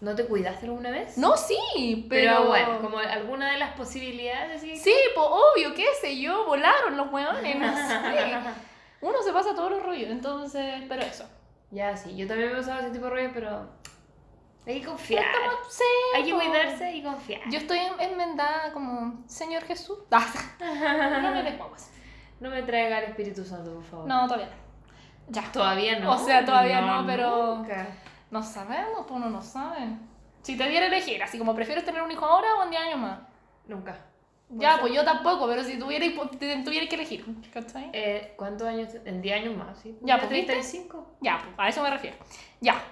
¿No te cuidaste alguna vez? No, sí, Pero, pero... bueno, como alguna de las posibilidades. ¿sí? Sí, pues obvio, qué sé yo, volaron los hueones, no sé. Uno se pasa todos los rollos, entonces, pero eso. Ya, sí, yo también me usaba ese tipo de rollos, pero hay que confiar. Sí, Hay que cuidarse y confiar. Yo estoy en- enmendada como, Señor Jesús. No me des guaguas. No me traiga el Espíritu Santo, por favor. No, todavía no. Ya. Todavía no. O sea, todavía no, pero- nunca. No sabemos, pues uno no sabe. Si te diera a elegir, así como prefieres tener un hijo ahora o en 10 años más. Nunca. Ya, pues yo tampoco, pero si tuviera, te- tuviera que elegir, ¿cachai? Eh, ¿Cuántos años? En 10 años más, ¿sí? Ya, ¿Ya pues, ¿viste? 35. Ya, pues a eso me refiero. Ya.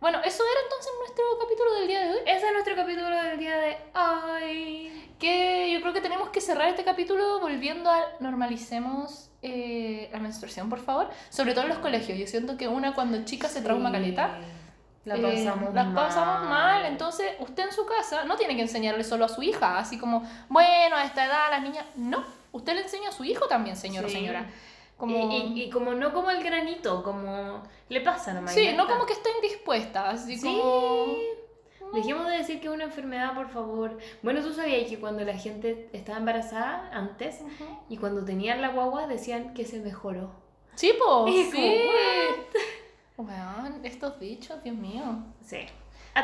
Bueno, eso era entonces nuestro capítulo del día de hoy. Ese es nuestro capítulo del día de hoy. Que yo creo que tenemos que cerrar este capítulo volviendo a normalicemos eh, la menstruación, por favor. Sobre todo en los colegios. Yo siento que una cuando chica se trauma Sí. caleta. La eh, pasamos la mal. pasamos mal. Entonces, usted en su casa no tiene que enseñarle solo a su hija, así como, bueno, a esta edad las niñas. No, usted le enseña a su hijo también, señor o Sí. señora. Como... Y, y- y como no como el granito, como le pasa nomás. sí, no como que está indispuesta, así Sí. como. Dejemos de decir que es una enfermedad, por favor. Bueno, tú sabías que cuando la gente estaba embarazada antes Ujú. y cuando tenían la guagua decían que se mejoró. Sí, pues. Sí. como, Weón, estos bichos, Dios mío. Sí.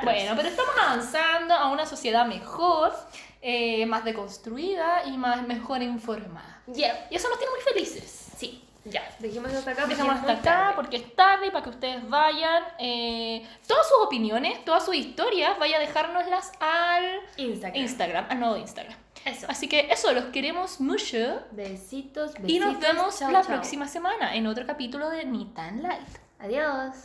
Bueno, pero estamos avanzando a una sociedad mejor, eh, más deconstruida y más mejor informada. Ya. Y eso nos tiene muy felices. Sí. Ya. Dejemos hasta acá. es hasta acá tarde. porque es tarde para que ustedes vayan. eh, todas sus opiniones, todas sus historias, vaya a dejárnoslas al Instagram. Instagram, al nuevo Instagram. Eso. Así que eso, los queremos mucho. Besitos, besitos. Y nos vemos la próxima semana en otro capítulo de Ni tan Light. Adiós.